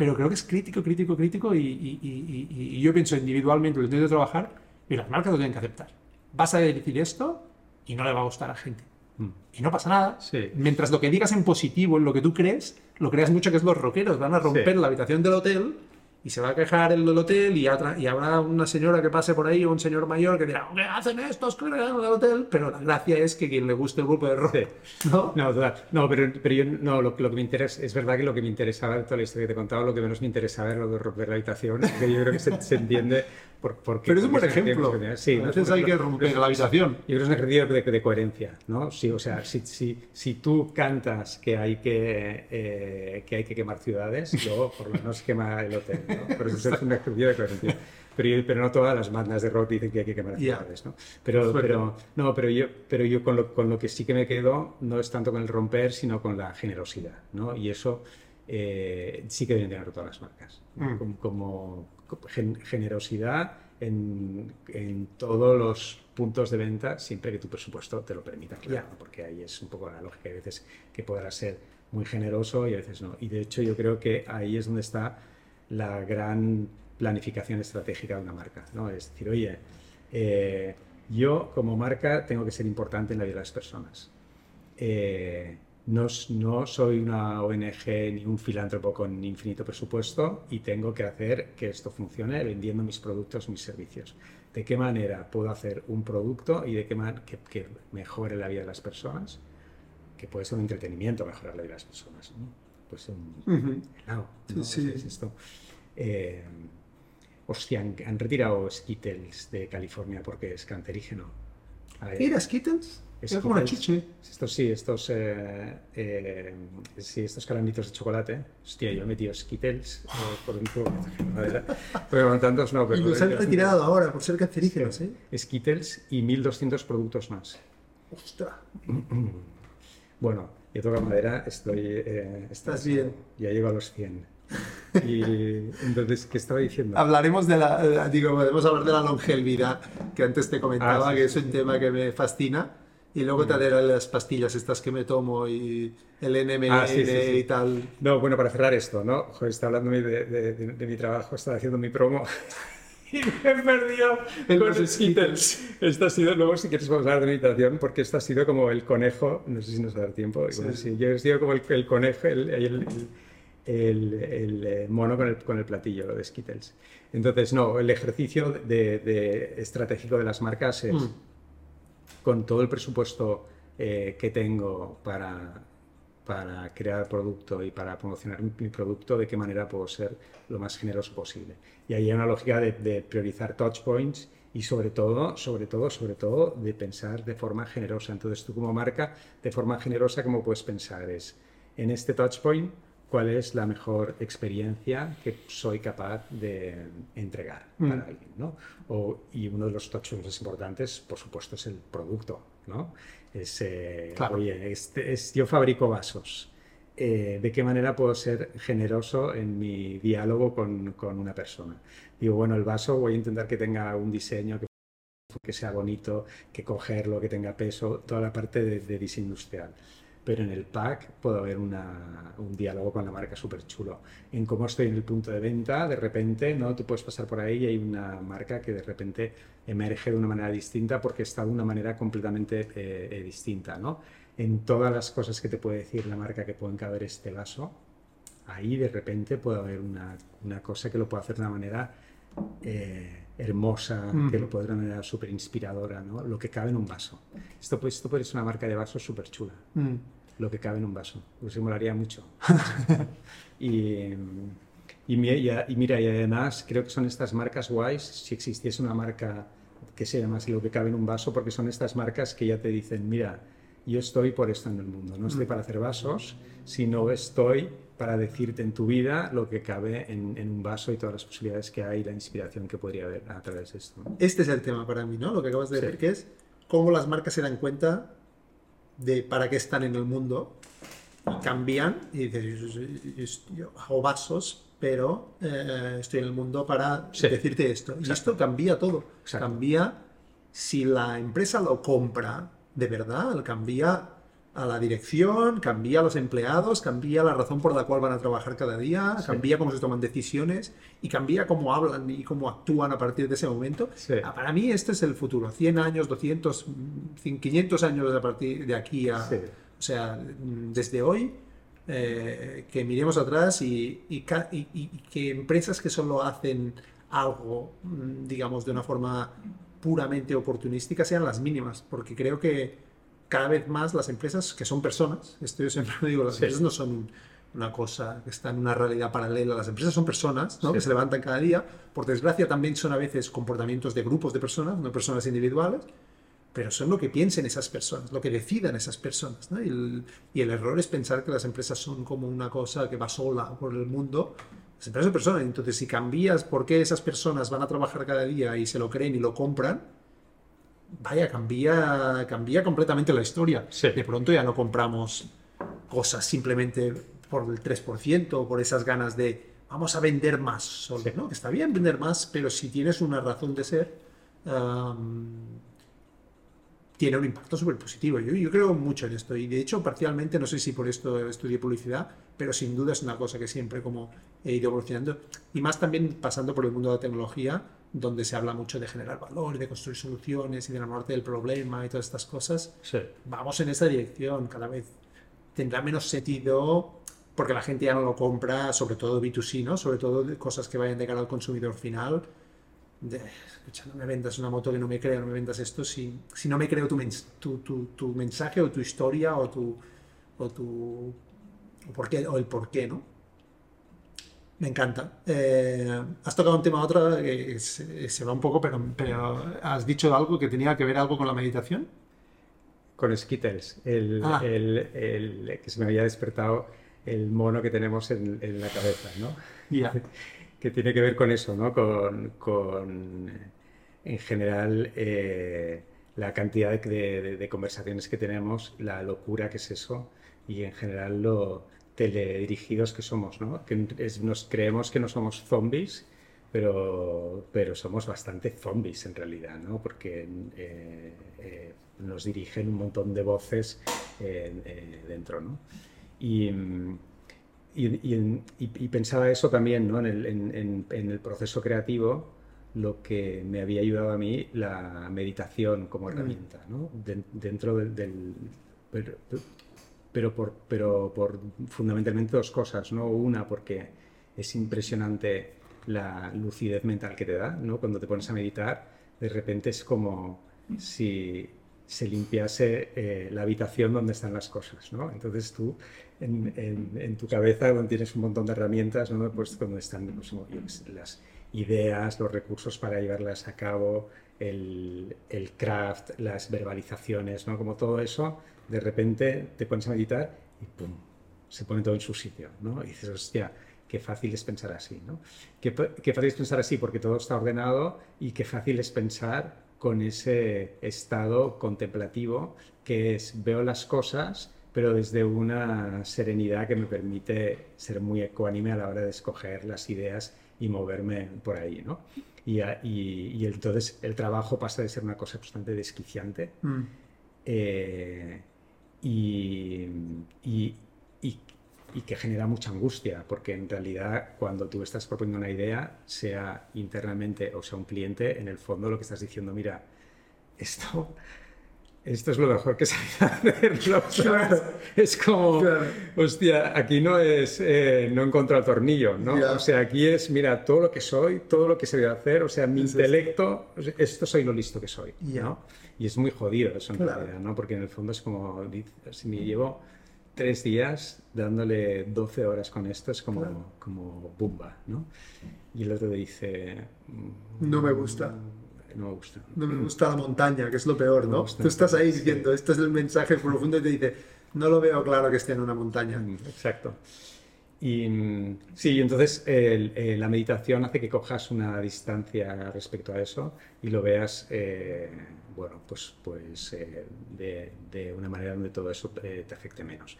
pero creo que es crítico, crítico, crítico y, y- y- y- yo pienso individualmente, lo intento trabajar y las marcas lo tienen que aceptar. Vas a decir esto y no le va a gustar a la gente. Mm. Y no pasa nada. Sí. Mientras lo que digas en positivo, en lo que tú crees, lo creas mucho que es los rockeros. Van a romper Sí. la habitación del hotel y se va a quejar el del hotel y, habrá una señora que pase por ahí o un señor mayor que dirá, ¿qué hacen estos que en el hotel? Pero la gracia es que quien le guste el grupo de rock, ¿no? No. No, pero, pero yo no, lo, lo que me interesa, es verdad que lo que me interesaba de toda la historia que te he contado, lo que menos me interesaba era lo de romper la habitación, que yo creo que se, se entiende por, por qué- Pero es un buen ejemplo. Sí, a no, veces por hay que romper la habitación. Yo creo que es un ejercicio de, de coherencia, ¿no? Sí, o sea, si, si, si tú cantas que hay que, eh, que hay que quemar ciudades, luego por lo menos quema el hotel, ¿no? Pero eso es un ejercicio de coherencia. Pero, pero no todas las bandas de rock dicen que hay que quemar ciudades, ¿no? Pero, pero, no, pero yo, pero yo con, lo, con lo que sí que me quedo no es tanto con el romper, sino con la generosidad, ¿no? Y eso eh, sí que deben tener todas las marcas, ¿no? Mm. como- como gen- generosidad en, en todos los puntos de venta, siempre que tu presupuesto te lo permita, claro, porque ahí es un poco la lógica, hay veces que podrás ser muy generoso y a veces no. Y de hecho yo creo que ahí es donde está la gran planificación estratégica de una marca, ¿no? Es decir, oye, eh, yo como marca tengo que ser importante en la vida de las personas. Eh, no, no soy una ONG ni un filántropo con infinito presupuesto y tengo que hacer que esto funcione vendiendo mis productos, mis servicios. ¿De qué manera puedo hacer un producto y de qué manera que, que mejore la vida de las personas? Que puede ser un entretenimiento mejorar la vida de las personas. ¿no? Pues un, helado, Sí, ¿no? sí. Es esto. Eh, hostia, han, han retirado Skittles de California porque es cancerígeno. Ay, ¿Qué era Skittles? Era como una chiche. Estos sí, estos, eh, eh, sí, estos caramelitos de chocolate. Hostia, yo he metido Skittles eh, por un de madera. Pero con tantos no, pero... Y los han retirado ahora por ser cancerígenos, ¿eh? Skittles y 1200 productos más. ostras. Bueno, yo toco madera, estoy... eh, Estás bien. Ya llego a los 100. Y entonces, ¿qué estaba diciendo? Hablaremos de la, eh, digo, podemos hablar de la longevidad, que antes te comentaba, Ah, sí, que sí, es un sí. tema que me fascina. Y luego te haré las pastillas estas que me tomo y el NMN Ah, sí, sí, sí. y tal. No, bueno, para cerrar esto, ¿no? Joder, está hablando de, de- de- de mi trabajo, está haciendo mi promo y me he perdido En con los Skittles. Esto ha sido, luego si quieres vamos a hablar de meditación, porque esto ha sido como el conejo, no sé si nos va a dar tiempo, bueno, Sí. yo he sido como el, el conejo, el, el- el- el- el, eh, mono con el, con el platillo, lo de Skittles. Entonces, no, el ejercicio de, de- estratégico de las marcas es Mm. Con todo el presupuesto eh, que tengo para, para crear producto y para promocionar mi, producto, de qué manera puedo ser lo más generoso posible. Y ahí hay una lógica de, de priorizar touch points y sobre todo, sobre todo, sobre todo, de pensar de forma generosa. Entonces tú como marca, de forma generosa, ¿cómo puedes pensar? Es, en este touch point, ¿cuál es la mejor experiencia que soy capaz de entregar para Mm. alguien? ¿no? O- y uno de los touch points importantes, por supuesto, es el producto. ¿no? Es, eh, Claro. oye, este es, yo fabrico vasos. Eh, ¿De qué manera puedo ser generoso en mi diálogo con, con una persona? Digo, bueno, el vaso voy a intentar que tenga un diseño que, que sea bonito, que cogerlo, que tenga peso, toda la parte de, de diseño industrial. Pero en el pack puedo haber un diálogo con la marca súper chulo. En cómo estoy en el punto de venta, de repente, ¿no? Tú puedes pasar por ahí y hay una marca que de repente emerge de una manera distinta porque está de una manera completamente eh, eh, distinta, ¿no? En todas las cosas que te puede decir la marca que pueden caber este vaso, ahí de repente puede haber una, una cosa que lo puede hacer de una manera eh, hermosa, que lo puede de una manera súper inspiradora, ¿no? Lo que cabe en un vaso. Esto, pues, esto puede ser una marca de vasos súper chula, Mm. lo que cabe en un vaso. Pues me molaría mucho. y, y, y mira, y además creo que son estas marcas guays, si existiese una marca que se llama así lo que cabe en un vaso, porque son estas marcas que ya te dicen, mira, yo estoy por esto en el mundo, no estoy para hacer vasos, sino estoy para decirte en tu vida lo que cabe en, en un vaso y todas las posibilidades que hay, la inspiración que podría haber a través de esto. Este es el tema para mí, ¿no? Lo que acabas de Sí. decir, que es cómo las marcas se dan cuenta de para qué están en el mundo y cambian y dices, yo, yo- hago vasos, pero eh, estoy en el mundo para Sí. decirte esto. Y Exacto. esto cambia todo. Exacto. Cambia si la empresa lo compra de verdad, cambia a la dirección, cambia a los empleados, cambia la razón por la cual van a trabajar cada día, Sí. cambia cómo se toman decisiones y cambia cómo hablan y cómo actúan a partir de ese momento. Sí. Ah, Para mí este es el futuro. 100 años, 200, mm, 500 años a partir de aquí a... Sí. O sea, desde hoy, eh, que miremos atrás y, y ca- y- y- y que empresas que solo hacen algo, mm, digamos, de una forma puramente oportunística sean las mínimas, porque creo que cada vez más las empresas, que son personas, esto yo siempre lo digo, las Sí. empresas no son una cosa que está en una realidad paralela, las empresas son personas ¿no? Sí. que se levantan cada día, por desgracia también son a veces comportamientos de grupos de personas, no personas individuales, pero son lo que piensen esas personas, lo que decidan esas personas. ¿no? Y, el, y el error es pensar que las empresas son como una cosa que va sola por el mundo. Las empresas son personas, entonces si cambias por qué esas personas van a trabajar cada día y se lo creen y lo compran, vaya, cambia, cambia completamente la historia. Sí. De pronto ya no compramos cosas simplemente por el 3% o por esas ganas de vamos a vender más solo, Sí. ¿no? Que está bien vender más, pero si tienes una razón de ser, tiene un impacto súper positivo. Yo, yo creo mucho en esto y de hecho parcialmente, no sé si por esto estudié publicidad, pero sin duda es una cosa que siempre como he ido evolucionando y más también pasando por el mundo de la tecnología donde se habla mucho de generar valor, y de construir soluciones y de enamorarte del problema y todas estas cosas. Sí. Vamos en esa dirección, cada vez tendrá menos sentido porque la gente ya no lo compra, sobre todo B2C, ¿no? Sobre todo de cosas que vayan de cara al consumidor final. De, escucha, no me vendas una moto que no me crea, no me vendas esto si, si no me creo tu, mens- tu, tu- tu mensaje o tu historia o tu, o tu o por qué, o el por qué, ¿no? Me encanta. Eh, has tocado un tema otro que se, se va un poco, pero, pero has dicho algo que tenía que ver algo con la meditación. Con Skittles, el, Ah. el- el- que se me había despertado el mono que tenemos en, en la cabeza, ¿no? Que tiene que ver con eso, ¿no? Con, con, en general, eh, la cantidad de, conversaciones que tenemos, la locura que es eso y en general lo teledirigidos que somos, ¿no? Que nos creemos que no somos zombies, pero, pero somos bastante zombies en realidad, ¿no? Porque eh, eh, nos dirigen un montón de voces eh, dentro, ¿no? Y, y, pensaba eso también, ¿no? En el, en, en el proceso creativo, lo que me había ayudado a mí la meditación como mm. herramienta, ¿no? dentro del... pero, por, pero por fundamentalmente dos cosas, ¿no? Una, porque es impresionante la lucidez mental que te da, ¿no? Cuando te pones a meditar, de repente es como si se limpiase eh, la habitación donde están las cosas, ¿no? Entonces tú, en, en, tu cabeza, donde tienes un montón de herramientas, ¿no? Pues donde están pues, las ideas, los recursos para llevarlas a cabo, el, el, craft, las verbalizaciones, ¿no? Como todo eso, de repente te pones a meditar y ¡pum! Se pone todo en su sitio, ¿no? Y dices, hostia, qué fácil es pensar así, ¿no? Qué, qué fácil es pensar así porque todo está ordenado y qué fácil es pensar con ese estado contemplativo que es veo las cosas pero desde una serenidad que me permite ser muy ecuánime a la hora de escoger las ideas y moverme por ahí, ¿no? Y, y, entonces el trabajo pasa de ser una cosa bastante desquiciante mm. eh, y, y, que genera mucha angustia, porque en realidad cuando tú estás proponiendo una idea, sea internamente o sea un cliente, en el fondo lo que estás diciendo, mira, esto esto es lo mejor que se hacerlo. Es como, hostia, aquí no es, eh, no encontrar el tornillo, ¿no? O sea, aquí es, mira, todo lo que soy, todo lo que se debe hacer, o sea, mi intelecto, esto soy lo listo que soy, ¿no? Y es muy jodido eso en realidad, ¿no? Porque en el fondo es como, si me llevo tres días dándole 12 horas con esto, es como, como bumba, ¿no? Y el otro dice... No me gusta mm, no me gusta. No me gusta la montaña, que es lo peor, ¿no? Tú estás ahí diciendo, este es el mensaje profundo y te dice, no lo veo claro que esté en una montaña. Mm, exacto. Y mm, sí, entonces eh, la meditación hace que cojas una distancia respecto a eso y lo veas, eh, bueno, pues, pues eh, de, de, una manera donde todo eso te afecte menos.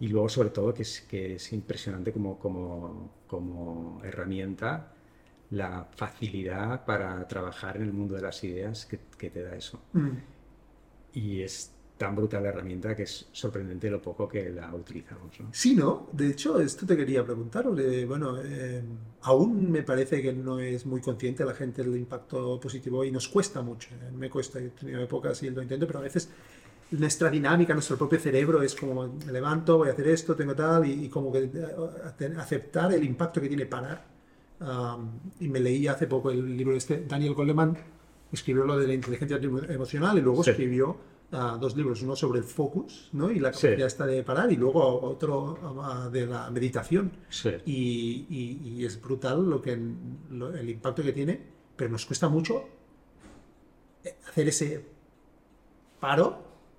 Y luego, sobre todo, que es, que es impresionante como, como, como herramienta la facilidad para trabajar en el mundo de las ideas que, te da eso. Mm. Y es tan brutal la herramienta que es sorprendente lo poco que la utilizamos. ¿no? Sí, ¿no? De hecho, esto te quería preguntar. bueno, eh, aún me parece que no es muy consciente la gente del impacto positivo y nos cuesta mucho. ¿eh? Me cuesta, he tenido épocas y lo intento, pero a veces nuestra dinámica, nuestro propio cerebro es como me levanto, voy a hacer esto, tengo tal, y, y como que eh, aceptar el impacto que tiene parar y me leí hace poco el libro este, Daniel Goleman, escribió lo de la inteligencia emocional y luego escribió ah, dos libros, uno sobre el focus ¿no? y la capacidad está de parar y luego otro ah, de la meditación. Y, y, es brutal lo que, el impacto que tiene, pero nos cuesta mucho eh, hacer ese paro,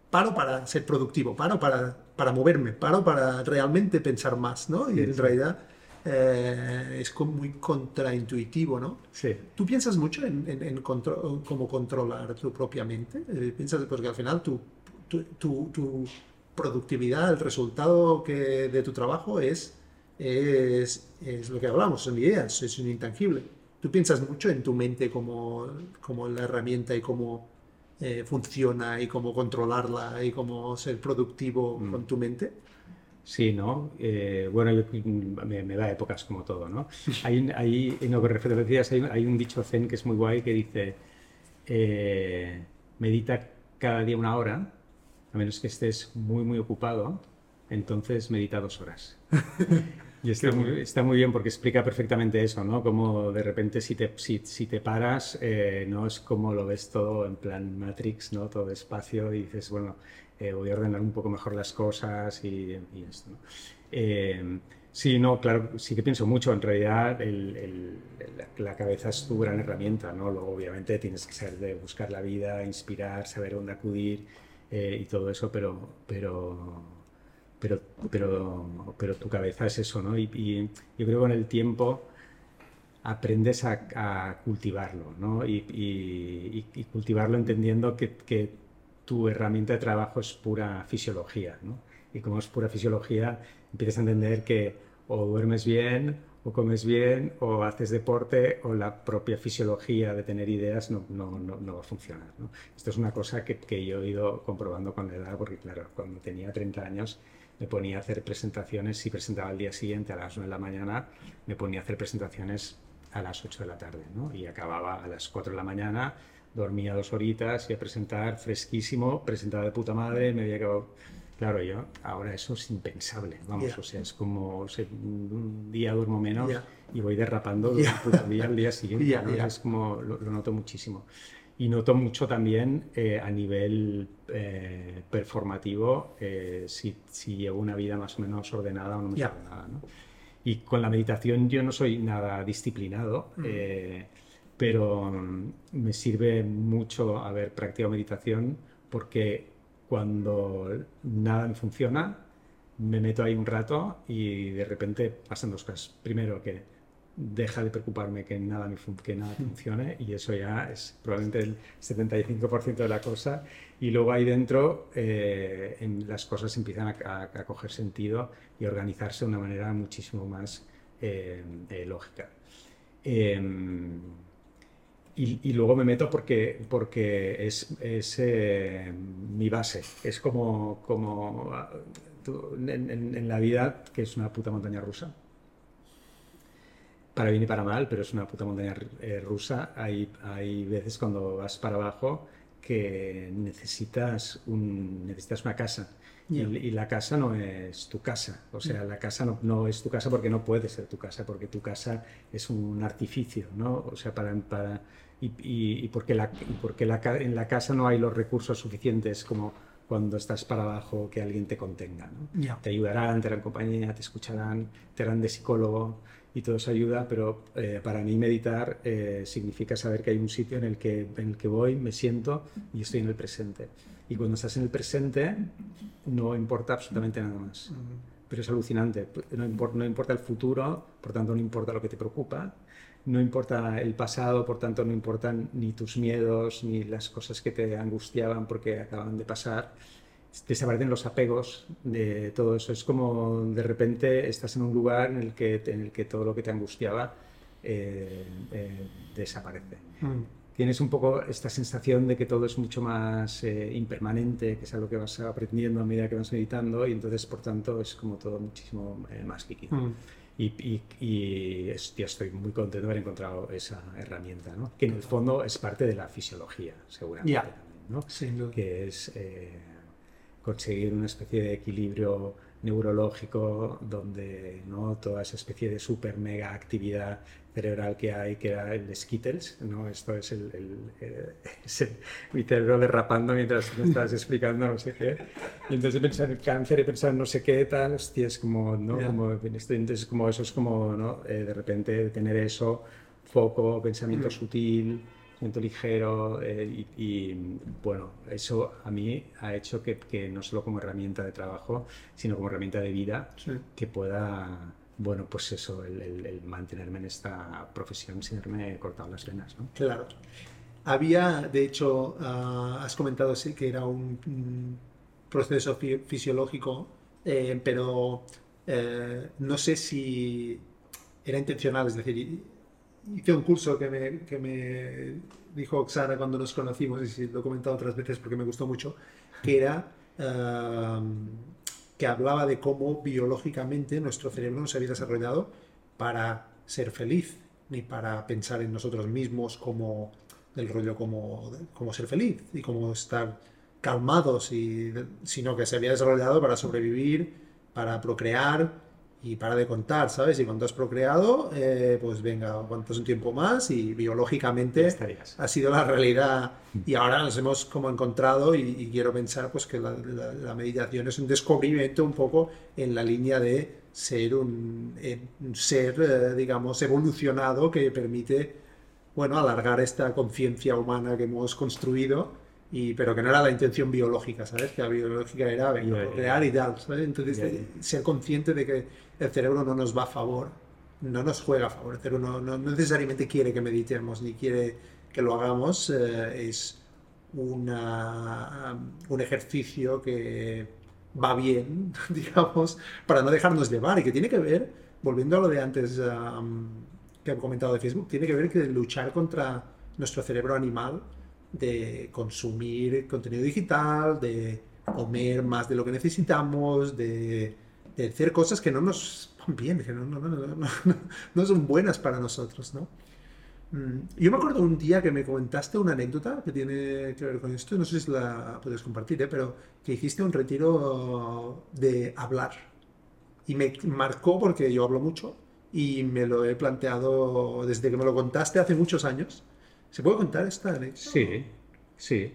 paro para ser productivo, paro para, para moverme, paro para realmente pensar más, ¿no? Y en realidad eh, es muy contraintuitivo, ¿no? Sí. ¿Tú piensas mucho en, en, cómo controlar tu propia mente? Eh, piensas, porque al final tu, tu, tu, productividad, el resultado que, de tu trabajo es, es, es, lo que hablamos, son ideas, es un intangible. ¿Tú piensas mucho en tu mente como, como la herramienta y cómo eh, funciona y cómo controlarla y cómo ser productivo mm. con tu mente? Sí, ¿no? Eh, bueno, me, da épocas como todo, ¿no? Hay, hay, no, respecto a decías, hay, hay, un dicho zen que es muy guay que dice, eh, medita cada día una hora, a menos que estés muy, muy ocupado, entonces medita dos horas. Y está muy, está muy, bien porque explica perfectamente eso, ¿no? Como de repente si te, si, si te paras, eh, no es como lo ves todo en plan Matrix, ¿no? Todo despacio y dices, bueno, eh, voy a ordenar un poco mejor las cosas y, esto. ¿no? Eh, sí, no, claro, sí que pienso mucho. En realidad, la, cabeza es tu gran herramienta, ¿no? Luego, obviamente, tienes que saber de buscar la vida, inspirar, saber dónde acudir eh, y todo eso, pero, pero, pero, pero, pero tu cabeza es eso, ¿no? Y, yo creo que con el tiempo aprendes a, cultivarlo, ¿no? Y, cultivarlo entendiendo que, tu herramienta de trabajo es pura fisiología, ¿no? Y como es pura fisiología, empiezas a entender que o duermes bien, o comes bien, o haces deporte, o la propia fisiología de tener ideas no, no, no, va a funcionar. ¿no? Esto es una cosa que, que, yo he ido comprobando con la edad, porque claro, cuando tenía 30 años me ponía a hacer presentaciones, si presentaba el día siguiente a las 9 de la mañana, me ponía a hacer presentaciones a las 8 de la tarde, ¿no? Y acababa a las 4 de la mañana, dormía dos horitas y a presentar fresquísimo, presentaba de puta madre, me había quedado Claro, yo ahora eso es impensable, vamos, o sea, es como un día duermo menos y voy derrapando el día al día siguiente, es como lo, noto muchísimo. Y noto mucho también eh, a nivel eh, performativo eh, si, si, llevo una vida más o menos ordenada o no más ordenada. ¿no? Y con la meditación yo no soy nada disciplinado, mm. Pero mm, me sirve mucho haber practicado meditación porque cuando nada me funciona, me meto ahí un rato y de repente pasan dos cosas. Primero, que deja de preocuparme que nada, me que nada funcione y eso ya es probablemente el 75% de la cosa. Y luego ahí dentro eh, en, las cosas empiezan a, coger sentido y organizarse de una manera muchísimo más eh, eh, lógica. Em, y, luego me meto porque, porque es, es eh, mi base. Es como, como ah, en, la vida, que es una puta montaña rusa. Para bien y para mal, pero es una puta montaña eh, rusa. Hay, hay veces cuando vas para abajo que necesitas, un, necesitas una casa. Y, la casa no es tu casa. O sea, la casa no, no, es tu casa porque no puede ser tu casa, porque tu casa es un artificio, ¿no? O sea, para, para y, porque, la, porque la, en la casa no hay los recursos suficientes como cuando estás para abajo que alguien te contenga. ¿no? Te ayudarán, te harán compañía, te escucharán, te harán de psicólogo y todo eso ayuda, pero eh, para mí meditar eh, significa saber que hay un sitio en el, que, en el que voy, me siento y estoy en el presente. Y cuando estás en el presente no importa absolutamente nada más. Pero es alucinante, no, no importa el futuro, por tanto no importa lo que te preocupa, no importa el pasado, por tanto no importan ni tus miedos ni las cosas que te angustiaban porque acaban de pasar. Desaparecen los apegos de todo eso. Es como de repente estás en un lugar en el que, en el que todo lo que te angustiaba eh, eh, desaparece. Mm. Tienes un poco esta sensación de que todo es mucho más eh, impermanente, que es algo que vas aprendiendo a medida que vas meditando y entonces por tanto es como todo muchísimo más líquido. Mm. Y, y, estoy muy contento de haber encontrado esa herramienta, ¿no? que en el fondo es parte de la fisiología, seguramente. También, ¿no? Que es eh, conseguir una especie de equilibrio neurológico donde ¿no? toda esa especie de super mega actividad cerebral que hay, que era el Skittles, ¿no? Esto es el, el, eh, mi cerebro derrapando mientras me estabas explicando no sé qué. Y entonces pensar en el cáncer y pensar no sé qué tal, hostia, es como, ¿no? Como, entonces como eso es como, ¿no? Eh, de repente tener eso, foco, pensamiento mm. sutil, pensamiento ligero eh, y, bueno, eso a mí ha hecho que, que, no solo como herramienta de trabajo, sino como herramienta de vida, que pueda bueno, pues eso, el, mantenerme en esta profesión sin haberme cortado las venas. ¿no? Claro. Había, de hecho, ah, has comentado que era un, proceso fisiológico, eh, pero eh, no sé si era intencional, es decir, hice un curso que me, que me dijo Oxana cuando nos conocimos, y lo he comentado otras veces porque me gustó mucho, que era... Ah, que hablaba de cómo biológicamente nuestro cerebro no se había desarrollado para ser feliz, ni para pensar en nosotros mismos como del rollo como, como ser feliz y como estar calmados, y, sino que se había desarrollado para sobrevivir, para procrear, y para de contar, ¿sabes? Y cuando has procreado, eh, pues venga, es un tiempo más y biológicamente ha sido la realidad. Y ahora nos hemos como encontrado y, quiero pensar pues que la, meditación es un descubrimiento un poco en la línea de ser un, eh, ser, eh, digamos, evolucionado que permite, bueno, alargar esta conciencia humana que hemos construido y, pero que no era la intención biológica, ¿sabes? Que la biológica era venga, y tal, ¿sabes? Entonces, ser consciente de que el cerebro no nos va a favor no nos juega a favorecer, no, no necesariamente quiere que meditemos ni quiere que lo hagamos, eh, es una, un ejercicio que va bien, digamos, para no dejarnos llevar. Y que tiene que ver, volviendo a lo de antes que he comentado de Facebook, tiene que ver que luchar contra nuestro cerebro animal de consumir contenido digital, de comer más de lo que necesitamos, de, de hacer cosas que no nos van bien, que no, no, no, no son buenas para nosotros, ¿no? Mm, yo me acuerdo un día que me comentaste una anécdota que tiene que ver con esto, no sé si la puedes compartir, ¿eh? pero que hiciste un retiro de hablar. Y me marcó porque yo hablo mucho y me lo he planteado desde que me lo contaste hace muchos años. ¿Se puede contar esta anécdota? Sí, sí.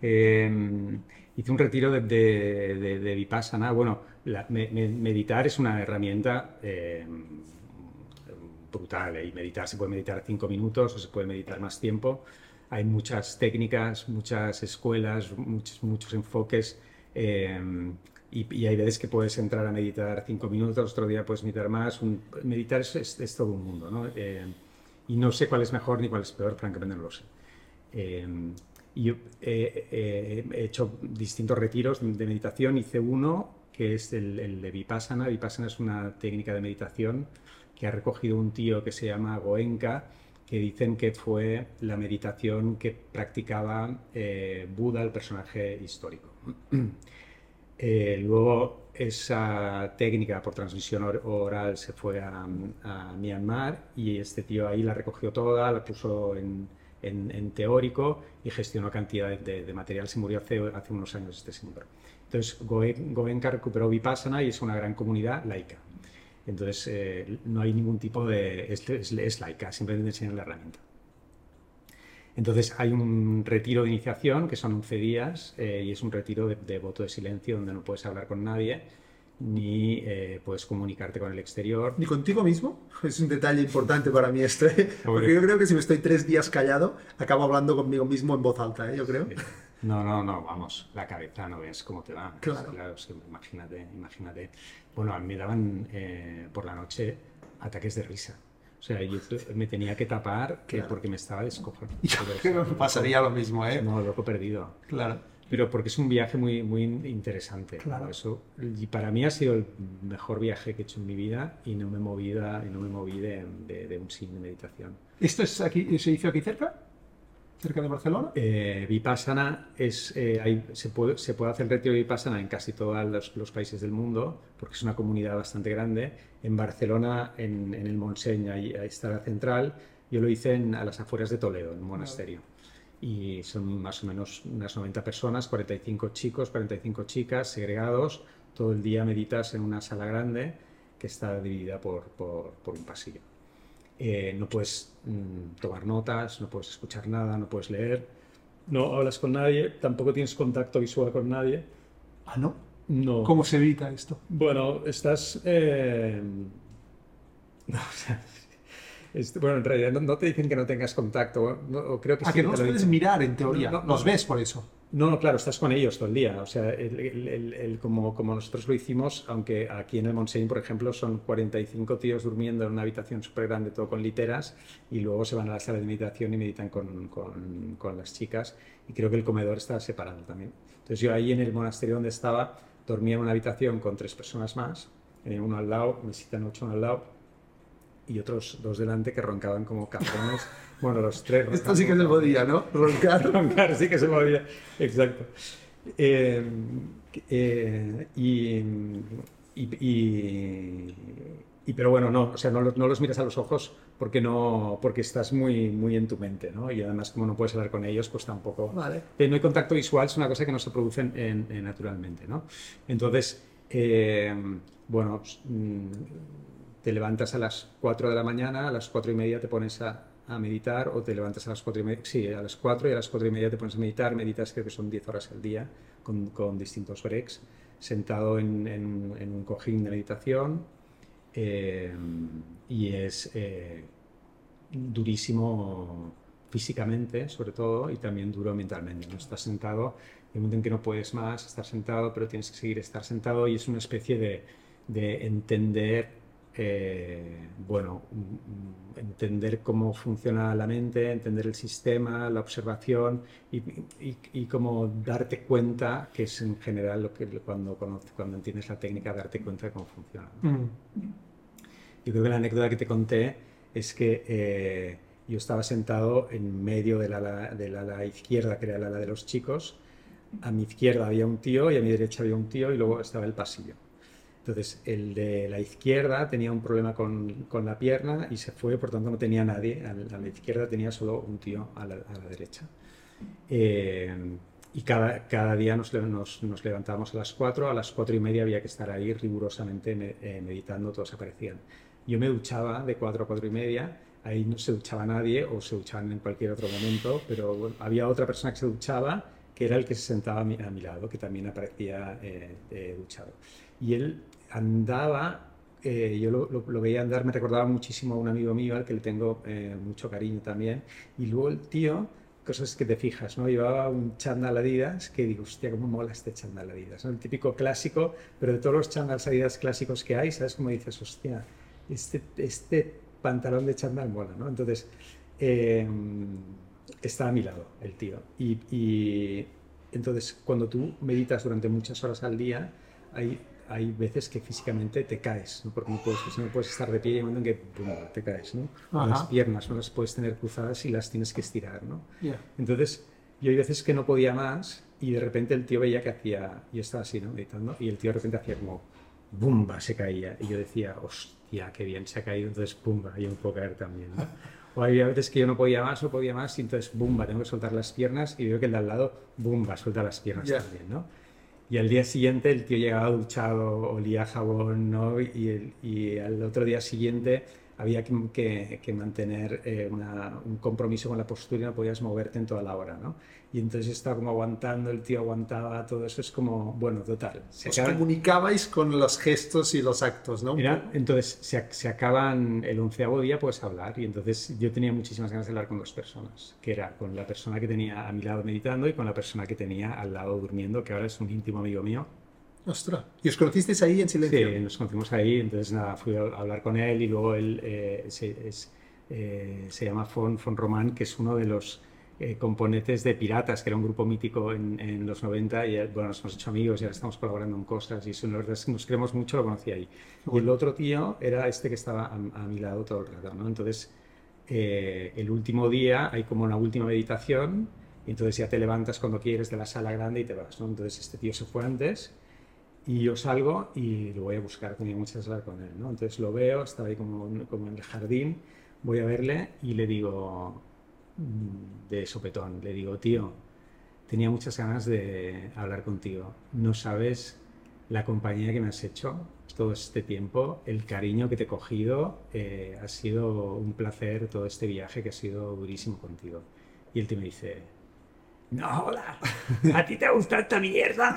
Em, hice un retiro de, de, de, Vipassana. Bueno, meditar es una herramienta em, brutal. ¿eh? Y meditar, se puede meditar cinco minutos o se puede meditar más tiempo. Hay muchas técnicas, muchas escuelas, muchos, muchos enfoques. Em, y, hay veces que puedes entrar a meditar cinco minutos, otro día puedes meditar más. meditar es, todo un mundo, y no sé cuál es mejor ni cuál es peor, francamente no lo sé. He hecho distintos retiros de meditación. Hice uno que es el, el de Vipassana. Vipassana es una técnica de meditación que ha recogido un tío que se llama Goenka, que dicen que fue la meditación que practicaba eh, Buda, el personaje histórico. Eh, luego esa técnica por transmisión oral se fue a, Myanmar y este tío ahí la recogió toda, la puso en, teórico y gestionó cantidad de, material. Se murió hace, hace unos años este señor. Entonces Goenka recuperó Vipassana y es una gran comunidad laica. Entonces, eh, no hay ningún tipo de... Es, es, laica, simplemente enseñan la herramienta. Entonces, hay un retiro de iniciación, que son 11 días, eh, y es un retiro de, voto de silencio, donde no puedes hablar con nadie, ni eh, puedes comunicarte con el exterior. ¿Ni contigo mismo? Es un detalle importante para mí esto, porque yo creo que si me estoy tres días callado, acabo hablando conmigo mismo en voz alta, yo creo. No, no, no, vamos, la cabeza no ves cómo te va. Claro. claro imagínate, imagínate. Bueno, a mí me daban eh, por la noche ataques de risa. O sea, yo me tenía que tapar que porque me estaba descojonando. Pasaría lo mismo, ¿eh? No, loco perdido. Claro. Pero porque es un viaje muy, muy interesante. Claro. Eso, y para mí ha sido el mejor viaje que he hecho en mi vida y no me moví, y no me moví de, de, un signo de meditación. ¿Esto es aquí, se hizo aquí cerca? Cerca de Barcelona? Eh, Vipassana es, eh, se, puede, se puede hacer retiro de Vipassana en casi todos los, países del mundo, porque es una comunidad bastante grande. En Barcelona, en, el Montseny, ahí, está la central. Yo lo hice a las afueras de Toledo, en un monasterio. Y son más o menos unas 90 personas, 45 chicos, 45 chicas, segregados. Todo el día meditas en una sala grande que está dividida por, por un pasillo. Eh, no puedes mm, tomar notas, no puedes escuchar nada, no puedes leer, no hablas con nadie, tampoco tienes contacto visual con nadie. Ah, ¿no? No. ¿Cómo se evita esto? Bueno, estás... Eh, bueno, en realidad no, te dicen que no tengas contacto. No, creo que ah, que no los puedes mirar en teoría. Los ves por eso. No, claro, estás con ellos todo el día. O sea, como, nosotros lo hicimos, aunque aquí en el Montseny, por ejemplo, son 45 tíos durmiendo en una habitación súper grande, todo con literas, y luego se van a la sala de meditación y meditan con, con, con, las chicas. Y creo que el comedor está separado también. Entonces yo ahí en el monasterio donde estaba, dormía en una habitación con tres personas más, uno al lado, me citan ocho al lado, y otros dos delante que roncaban como cabrones. Bueno, los tres. Esto sí que se podía, ¿no? Roncar. Roncar, sí que se podía. Exacto. Eh, eh, y, y, y, pero bueno, no, o sea, no, no, los miras a los ojos porque no, porque estás muy, muy en tu mente, ¿no? Y además como no puedes hablar con ellos, pues tampoco. Vale. Eh, no hay contacto visual, es una cosa que no se produce en, naturalmente, ¿no? Entonces, bueno, pues, mm, te levantas a las 4 de la mañana, a las 4 y media te pones a, a meditar o te levantas a las 4 y media, sí, a las 4 y a las 4 y media te pones a meditar, meditas creo que son 10 horas al día con, con distintos breaks, sentado en, en, un cojín de meditación eh, y es eh, durísimo físicamente sobre todo y también duro mentalmente, estás sentado, hay un momento en que no puedes más estar sentado pero tienes que seguir estar sentado y es una especie de, de entender eh, bueno, mm, entender cómo funciona la mente, entender el sistema, la observación y, y, cómo darte cuenta, que es en general lo que cuando, cuando entiendes la técnica, darte cuenta de cómo funciona. Mm. Yo creo que la anécdota que te conté es que eh, yo estaba sentado en medio del ala, del ala izquierda, que era el ala de los chicos. A mi izquierda había un tío y a mi derecha había un tío y luego estaba el pasillo. Entonces, el de la izquierda tenía un problema con, con la pierna y se fue, por tanto no tenía nadie. A la, izquierda tenía solo un tío a la, a la derecha. Eh, y cada, cada día nos, nos, nos, levantábamos a las 4, a las 4 y media había que estar ahí rigurosamente eh, meditando, todos aparecían. Yo me duchaba de 4 a 4 y media, ahí no se duchaba nadie o se duchaban en cualquier otro momento, pero había otra persona que se duchaba que era el que se sentaba a mi, a mi lado, que también aparecía eh, duchado. Y él andaba, eh, yo lo, lo, veía andar, me recordaba muchísimo a un amigo mío al que le tengo eh, mucho cariño también. Y luego el tío, cosas que te fijas, ¿no? Llevaba un chándal Adidas que digo, hostia, cómo mola este chándal Adidas. El típico clásico, pero de todos los chándals Adidas clásicos que hay, ¿sabes? Como dices, hostia, este, este pantalón de chándal mola, ¿no? Entonces, eh, está a mi lado el tío. Y, y entonces, cuando tú meditas durante muchas horas al día, hay hay veces que físicamente te caes, ¿no? porque no puedes, no puedes estar de pie y hay un momento en que te caes. ¿no? Las piernas no las puedes tener cruzadas y las tienes que estirar. ¿no? Entonces, yo hay veces que no podía más y de repente el tío veía que hacía, yo estaba así, ¿no? meditando, y el tío de repente hacía como, ¡bumba! se caía. Y yo decía, hostia, qué bien, se ha caído, entonces ¡pumba! Yo me puedo caer también. ¿no? O había veces que yo no podía más, no podía más, y entonces ¡bumba! Tengo que soltar las piernas y veo que el de al lado ¡bumba! suelta las piernas también. ¿no? Y al día siguiente el tío llegaba duchado, olía jabón, ¿no? Y, el, y al otro día siguiente había que, que, mantener eh, un compromiso con la postura y no podías moverte en toda la hora, ¿no? Y entonces estaba como aguantando, el tío aguantaba, todo eso es como, bueno, total. Se Os comunicabais con los gestos y los actos, ¿no? Mira, entonces se, se, acaban el onceavo día, puedes hablar, y entonces yo tenía muchísimas ganas de hablar con dos personas, que era con la persona que tenía a mi lado meditando y con la persona que tenía al lado durmiendo, que ahora es un íntimo amigo mío, Ostras. ¿Y os conocisteis ahí en silencio? Sí, nos conocimos ahí, entonces nada, fui a hablar con él y luego él eh, se, eh, se, llama Fon, Fon Román, que es uno de los eh, componentes de Piratas, que era un grupo mítico en, en, los 90 y bueno, nos hemos hecho amigos y ahora estamos colaborando en cosas y eso, la verdad es que nos queremos mucho, lo conocí ahí. Y el otro tío era este que estaba a, a mi lado todo el rato, ¿no? Entonces, el último día hay como una última meditación y entonces ya te levantas cuando quieres de la sala grande y te vas, ¿no? Entonces este tío se fue antes y yo salgo y lo voy a buscar, tenía muchas ganas con él, ¿no? Entonces lo veo, estaba ahí como, como en el jardín, voy a verle y le digo, mm, de sopetón, le digo, tío, tenía muchas ganas de hablar contigo. No sabes la compañía que me has hecho todo este tiempo, el cariño que te he cogido, eh, ha sido un placer todo este viaje que ha sido durísimo contigo. Y él te me dice, no, hola, ¿a ti te gusta esta mierda?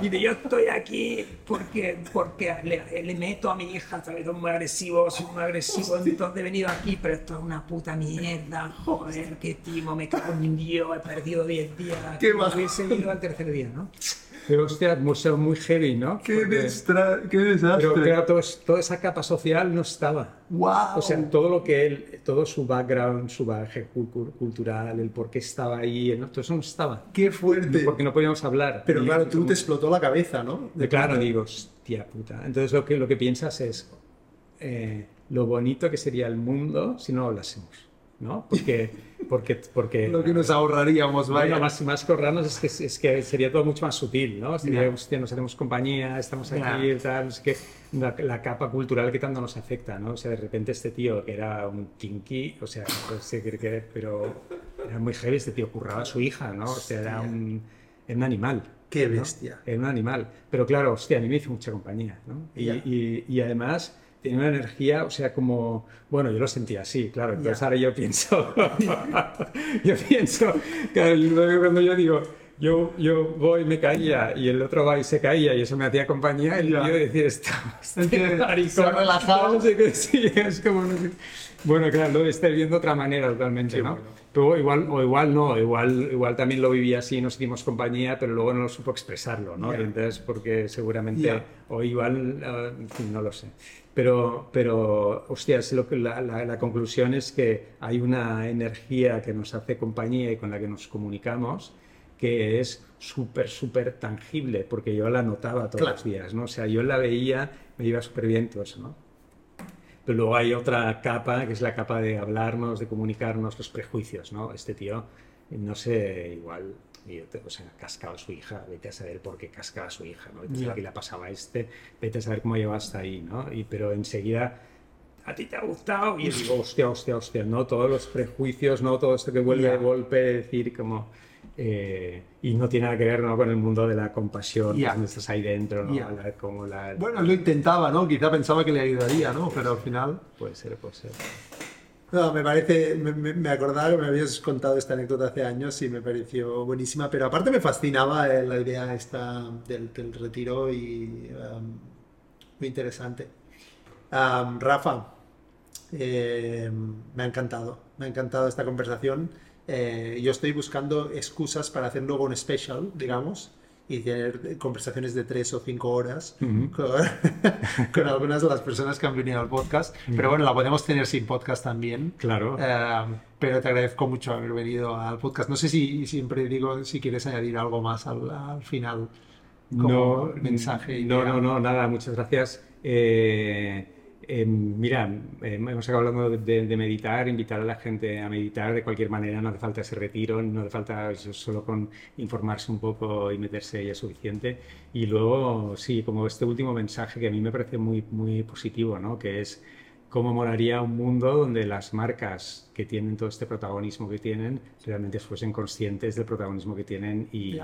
Y yo estoy aquí porque, porque le, meto a mi hija, ¿sabes? Son muy agresivos, son muy agresivos, entonces he venido aquí, pero esto es una puta mierda, joder, qué timo, me cago en Dios, he perdido 10 días. Qué más. Hubiese ido al tercer día, ¿no? Pero hostia, museo muy heavy, ¿no? Qué, qué desastre. Pero toda esa capa social no estaba. Wow. O sea, todo lo que él, todo su background, su bagaje cultural, el por qué estaba ahí, ¿no? todo eso no estaba. Qué fuerte. Porque no podíamos hablar. Pero claro, tú te explotó la cabeza, ¿no? De claro, digo, hostia puta. Entonces lo que, lo que piensas es eh, lo bonito que sería el mundo si no hablásemos, ¿no? Porque porque, porque lo que nos ahorraríamos, vaya. más, más que ahorrarnos es que, es que sería todo mucho más sutil, ¿no? Sería, hostia, nos hacemos compañía, estamos aquí y tal, es que la, capa cultural que tanto nos afecta, ¿no? O sea, de repente este tío que era un kinky, o sea, no sé qué, pero era muy heavy, este tío curraba a su hija, ¿no? O sea, era un, era un animal. Qué bestia. Era un animal. Pero claro, hostia, a mí me hizo mucha compañía, ¿no? Y, y, y además tenía una energía, o sea, como, bueno, yo lo sentía así, claro, entonces ahora yo pienso, yo pienso, cuando yo digo, yo, yo voy, me caía, y el otro va y se caía, y eso me hacía compañía, y Ya. yo decía, está, que se ha relajado. No sé qué, sí, es como, no sé. Bueno, claro, lo estáis viendo de otra manera totalmente, ¿no? bueno. Pero igual, o igual no, igual, igual también lo viví así, nos hicimos compañía, pero luego no lo supo expresarlo, ¿no? Ya. Y entonces, porque seguramente, Ya. o igual, eh, en fin, no lo sé. Pero, pero hostias, lo que la, la- la conclusión es que hay una energía que nos hace compañía y con la que nos comunicamos que es súper, súper tangible, porque yo la notaba todos Claro. los días, ¿no? O sea, yo la veía, me iba súper bien todo eso, ¿no? Pero luego hay otra capa, que es la capa de hablarnos, de comunicarnos, los prejuicios, ¿no? Este tío, no sé, igual, y yo te- o sea, cascaba a su hija, vete a saber por qué cascaba a su hija, ¿no? Vete a saber qué le pasaba a este, vete a saber cómo llegó hasta ahí, ¿no? Y, pero enseguida, ¿a ti te ha gustado? Y digo, hostia, hostia, hostia, ¿no? Todos los prejuicios, ¿no? Todo esto que vuelve de golpe, decir como... eh, y no tiene nada que ver ¿no? con el mundo de la compasión, donde estás ahí dentro, ¿no? Ya. La- como la... Bueno, lo intentaba, ¿no? Quizá pensaba que le ayudaría, ¿no? Pero al final... Puede ser, puede ser. No, me parece, me, me- me acordaba que me habías contado esta anécdota hace años y me pareció buenísima, pero aparte me fascinaba eh, la idea esta del, del retiro y um, muy interesante. Um, Rafa, eh, me ha encantado, me ha encantado esta conversación. Eh, yo estoy buscando excusas para hacer luego un special, digamos, y tener conversaciones de tres o cinco horas Ujú. con, con algunas de las personas que han venido al podcast. Pero bueno, la podemos tener sin podcast también. Claro. Eh, pero te agradezco mucho haber venido al podcast. No sé si siempre digo si quieres añadir algo más al, al final. Como mensaje. No, no, no, nada, muchas gracias. Eh, eh, mira, eh, hemos acabado hablando de, de meditar, invitar a la gente a meditar de cualquier manera, no hace falta ese retiro, no hace falta solo con informarse un poco y meterse ya suficiente. Y luego, sí, como este último mensaje que a mí me parece muy, muy positivo, ¿no? Que es cómo molaría un mundo donde las marcas que tienen todo este protagonismo que tienen realmente fuesen conscientes del protagonismo que tienen y.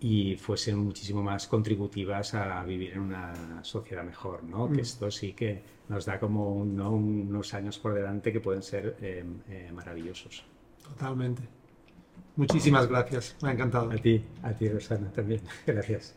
y fuesen muchísimo más contributivas a vivir en una sociedad mejor, ¿no? Mm. Que esto sí que nos da como un- ¿no? unos años por delante que pueden ser eh, eh, maravillosos. Totalmente. Muchísimas gracias. Me ha encantado. A ti, a ti, Rosana, también. Gracias.